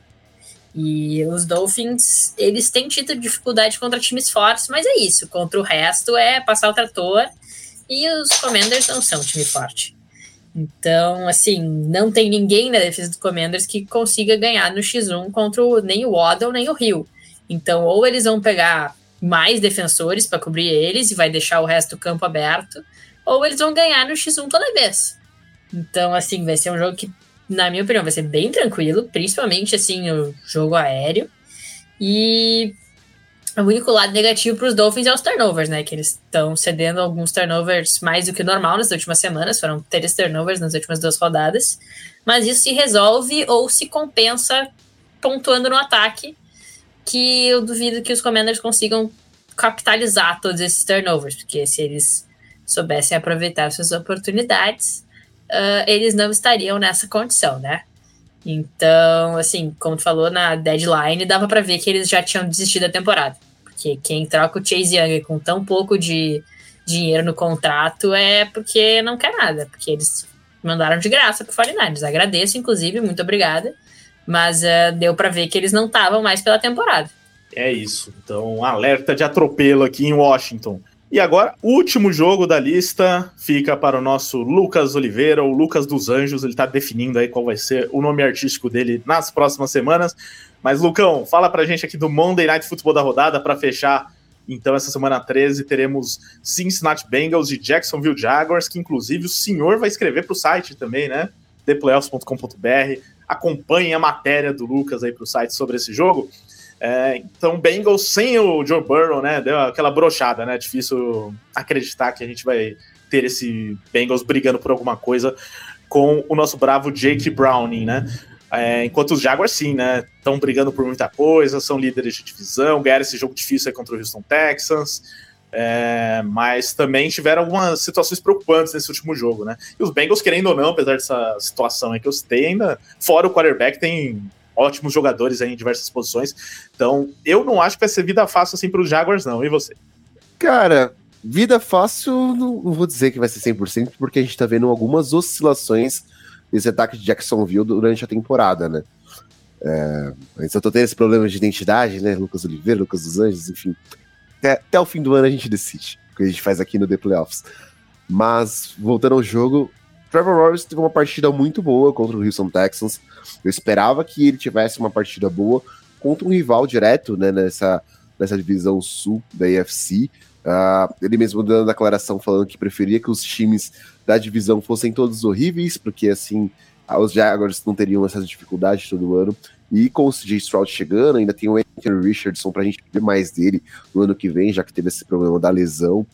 E os Dolphins, eles têm tido dificuldade contra times fortes, mas é isso, contra o resto é passar o trator e os Commanders não são um time forte. Então, assim, não tem ninguém na defesa dos Commanders que consiga ganhar no X1 contra o, nem o Waddle nem o Rio. Então, ou eles vão pegar mais defensores para cobrir eles e vai deixar o resto do campo aberto, ou eles vão ganhar no X1 toda vez. Então, assim, vai ser um jogo que, na minha opinião, vai ser bem tranquilo, principalmente, assim, o jogo aéreo. E o único lado negativo para os Dolphins é os turnovers, né? Que eles estão cedendo alguns turnovers mais do que normal nas últimas semanas. Foram três turnovers nas últimas duas rodadas. Mas isso se resolve ou se compensa pontuando no ataque que eu duvido que os Commanders consigam capitalizar todos esses turnovers, porque se eles soubessem aproveitar suas oportunidades, uh, eles não estariam nessa condição, né? Então, assim, como tu falou na deadline, dava para ver que eles já tinham desistido da temporada. Porque quem troca o Chase Young com tão pouco de dinheiro no contrato é porque não quer nada, porque eles mandaram de graça pro 49ers. Agradeço, inclusive, muito obrigada mas uh, deu para ver que eles não estavam mais pela temporada. É isso. Então, alerta de atropelo aqui em Washington. E agora, último jogo da lista fica para o nosso Lucas Oliveira, ou Lucas dos Anjos. Ele está definindo aí qual vai ser o nome artístico dele nas próximas semanas. Mas, Lucão, fala pra gente aqui do Monday Night Football da rodada para fechar. Então, essa semana 13, teremos Cincinnati Bengals e Jacksonville Jaguars, que inclusive o senhor vai escrever para o site também, né? theplayoffs.com.br acompanhem a matéria do Lucas aí para o site sobre esse jogo. É, então, Bengals sem o Joe Burrow, né? Deu aquela brochada, né? Difícil acreditar que a gente vai ter esse Bengals brigando por alguma coisa com o nosso bravo Jake Browning, né? É, enquanto os Jaguars, sim, né? Estão brigando por muita coisa, são líderes de divisão, ganharam esse jogo difícil contra o Houston Texans. É, mas também tiveram algumas situações preocupantes nesse último jogo, né? E os Bengals, querendo ou não, apesar dessa situação que eu citei, ainda, fora o quarterback, tem ótimos jogadores aí em diversas posições. Então, eu não acho que vai ser vida fácil assim para os Jaguars, não. E você? Cara, vida fácil, não, vou dizer que vai ser 100%, porque a gente tá vendo algumas oscilações desse ataque de Jacksonville durante a temporada, né? É, mas eu tô tendo esse problema de identidade, né? Lucas Oliveira, Lucas dos Anjos, enfim. Até, até o fim do ano a gente decide, o que a gente faz aqui no The Playoffs. Mas, voltando ao jogo, Trevor Lawrence teve uma partida muito boa contra o Houston Texans. Eu esperava que ele tivesse uma partida boa contra um rival direto né, nessa, nessa divisão sul da AFC. Uh, ah, ele mesmo dando a declaração falando que preferia que os times da divisão fossem todos horríveis, porque assim os Jaguars não teriam essa dificuldade todo ano. E com o CJ Stroud chegando, ainda tem o Anthony Richardson pra gente ver mais dele no ano que vem, já que teve esse problema da lesão.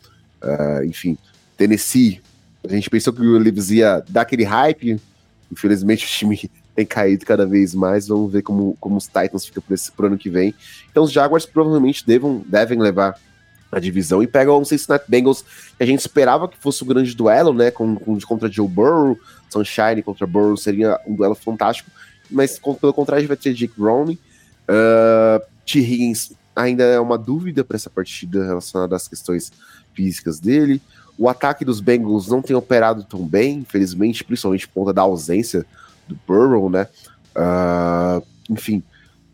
Uh, enfim, Tennessee, a gente pensou que o Leaves ia dar aquele hype, infelizmente o time tem caído cada vez mais, vamos ver como, como os Titans ficam por esse pro ano que vem. Então os Jaguars provavelmente devem levar a divisão e pegam o Cincinnati Bengals, que a gente esperava que fosse um grande duelo, né, com, com, contra Joe Burrow, Sunshine contra Burrow seria um duelo fantástico, mas pelo contrário vai ter Jake Browning. Uh, T. Higgins ainda é uma dúvida para essa partida relacionada às questões físicas dele. O ataque dos Bengals não tem operado tão bem, infelizmente, principalmente por conta da ausência do Burrow, né? Uh, enfim,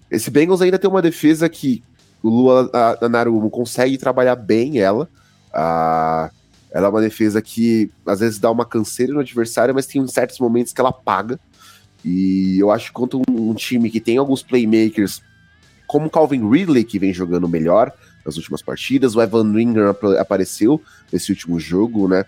esse Bengals ainda tem uma defesa que o Lua Narumo consegue trabalhar bem ela. Uh, ela é uma defesa que às vezes dá uma canseira no adversário, mas tem certos momentos que ela paga. E eu acho que contra um, um time que tem alguns playmakers, como o Calvin Ridley, que vem jogando melhor nas últimas partidas, o Evan Ringer ap apareceu nesse último jogo, né?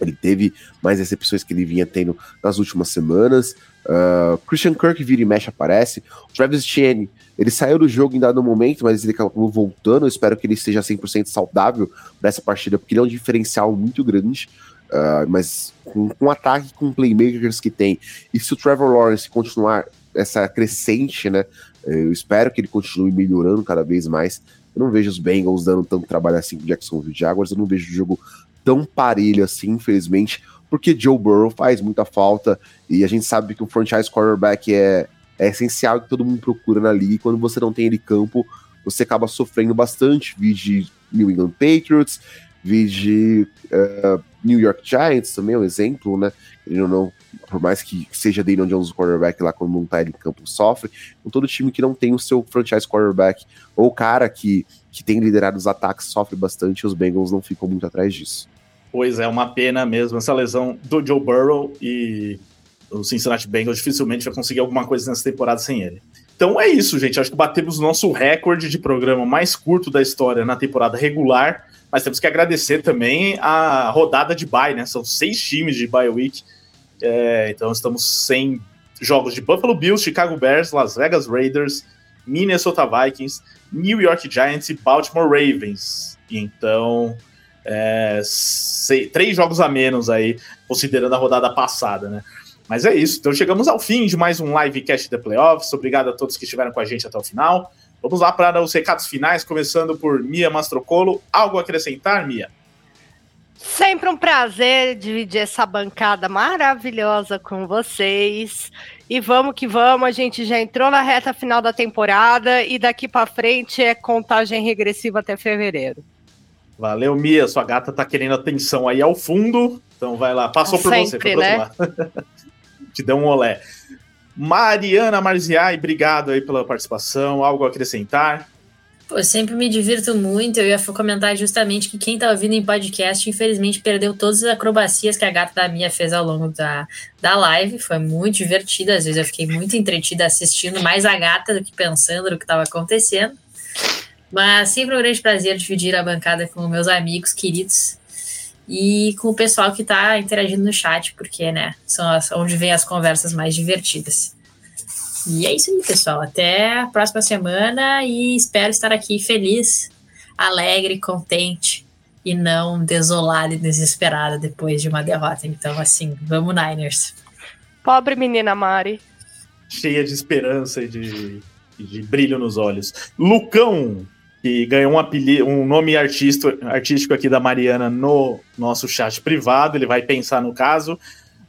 Ele teve mais recepções que ele vinha tendo nas últimas semanas. Uh, Christian Kirk vira e mexe aparece. O Travis Cheney, ele saiu do jogo em dado momento, mas ele acabou voltando. Eu espero que ele esteja 100% saudável nessa partida, porque ele é um diferencial muito grande. Uh, mas com, com o ataque, com playmakers que tem, e se o Trevor Lawrence continuar essa crescente, né? Eu espero que ele continue melhorando cada vez mais. Eu não vejo os Bengals dando tanto trabalho assim com Jacksonville Jaguars. Eu não vejo o jogo tão parelho assim, infelizmente, porque Joe Burrow faz muita falta e a gente sabe que o franchise quarterback é, é essencial que todo mundo procura na liga. E quando você não tem ele campo, você acaba sofrendo bastante. Vi de New England Patriots, vi de uh, New York Giants também, é um exemplo, né? Ele não, por mais que seja Daniel Jones o quarterback lá quando não tá ele em campo, sofre. Com todo time que não tem o seu franchise quarterback ou cara que, que tem liderado os ataques sofre bastante, os Bengals não ficam muito atrás disso. Pois é, uma pena mesmo essa lesão do Joe Burrow e o Cincinnati Bengals dificilmente vai conseguir alguma coisa nessa temporada sem ele. Então é isso, gente. Acho que batemos o nosso recorde de programa mais curto da história na temporada regular, mas temos que agradecer também a rodada de bye, né? São seis times de bye week. É, então estamos sem jogos de Buffalo Bills, Chicago Bears, Las Vegas Raiders, Minnesota Vikings, New York Giants e Baltimore Ravens. Então é, sei, três jogos a menos aí, considerando a rodada passada, né? Mas é isso. Então chegamos ao fim de mais um livecast The Playoffs. Obrigado a todos que estiveram com a gente até o final. Vamos lá para os recados finais, começando por Mia Mastrocolo. Algo a acrescentar, Mia? Sempre um prazer dividir essa bancada maravilhosa com vocês. E vamos que vamos, a gente já entrou na reta final da temporada e daqui para frente é contagem regressiva até fevereiro. Valeu, Mia. Sua gata tá querendo atenção aí ao fundo. Então vai lá. Passou por você, foi né? Te deu um olé. Mariana Marziai, obrigado aí pela participação. Algo a acrescentar? Pô, eu sempre me divirto muito. Eu ia comentar justamente que quem tá ouvindo em podcast, infelizmente, perdeu todas as acrobacias que a gata da Mia fez ao longo da, da live. Foi muito divertida. Às vezes eu fiquei muito entretida assistindo mais a gata do que pensando no que estava acontecendo. Mas sempre um grande prazer dividir a bancada com meus amigos queridos e com o pessoal que está interagindo no chat, porque, né, são as, onde vem as conversas mais divertidas. E é isso aí, pessoal. Até a próxima semana e espero estar aqui feliz, alegre, contente e não desolada e desesperada depois de uma derrota. Então, assim, vamos Niners. Pobre menina Mari. Cheia de esperança e de, de brilho nos olhos. Lucão, que ganhou um, apelido, um nome artístico, artístico aqui da Mariana no nosso chat privado. Ele vai pensar no caso.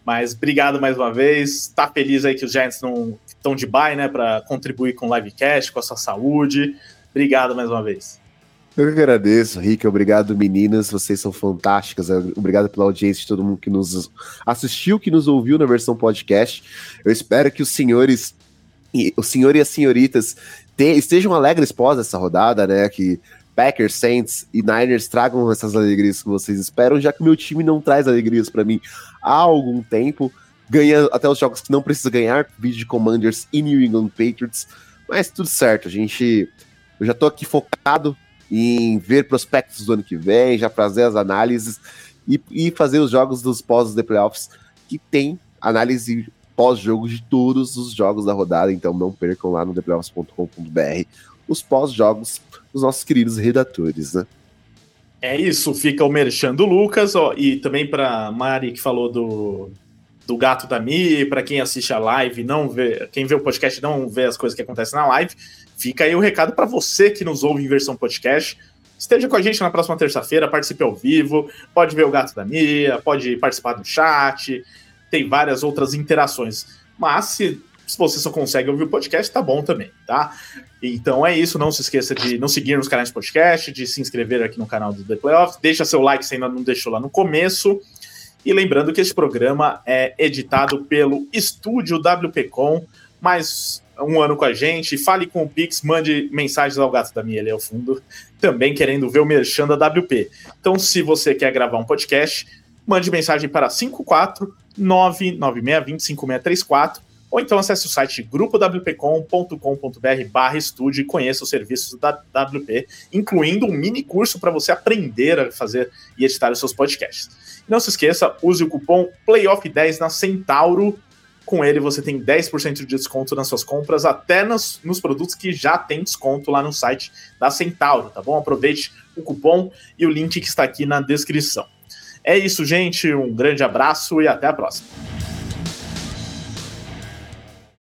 Mas obrigado mais uma vez. Tá feliz aí que os Giants não estão de bye, né? Para contribuir com o livecast, com a sua saúde. Obrigado mais uma vez. Eu que agradeço, Rick. Obrigado, meninas. Vocês são fantásticas. Obrigado pela audiência de todo mundo que nos assistiu, que nos ouviu na versão podcast. Eu espero que os senhores, o senhor e as senhoritas te, estejam alegres pós essa rodada, né? Que Packers, Saints e Niners tragam essas alegrias que vocês esperam, já que meu time não traz alegrias para mim há algum tempo. Ganha até os jogos que não precisa ganhar, vídeo de Commanders e New England Patriots. Mas tudo certo, a gente. Eu já tô aqui focado em ver prospectos do ano que vem, já fazer as análises e, e fazer os jogos dos pós de playoffs que tem análise pós-jogo de todos os jogos da rodada, então não percam lá no theplayoffs.com.br os pós-jogos dos nossos queridos redatores, né? É isso, fica o merchan do Lucas, ó, e também para Mari que falou do, do gato da Mi, para quem assiste a live, não vê, quem vê o podcast não vê as coisas que acontecem na live, fica aí o recado para você que nos ouve em versão podcast. Esteja com a gente na próxima terça-feira, participe ao vivo, pode ver o gato da Mia, pode participar do chat, tem várias outras interações. Mas se, se você só consegue ouvir o podcast, tá bom também, tá? Então é isso, não se esqueça de nos seguir nos canais de podcast, de se inscrever aqui no canal do The Playoffs, deixa seu like se ainda não deixou lá no começo. E lembrando que esse programa é editado pelo Estúdio WPcom, mais um ano com a gente. Fale com o Pix, mande mensagens ao gato da minha ali ao fundo, também querendo ver o Merchan da WP. Então, se você quer gravar um podcast, mande mensagem para 54 996205634 ou então acesse o site grupowpcom.com.br barra estude e conheça os serviços da WP, incluindo um mini curso para você aprender a fazer e editar os seus podcasts. Não se esqueça, use o cupom PLAYOFF10 na Centauro. Com ele você tem 10% de desconto nas suas compras, até nos, nos produtos que já tem desconto lá no site da Centauro, tá bom? Aproveite o cupom e o link que está aqui na descrição. É isso, gente. Um grande abraço e até a próxima.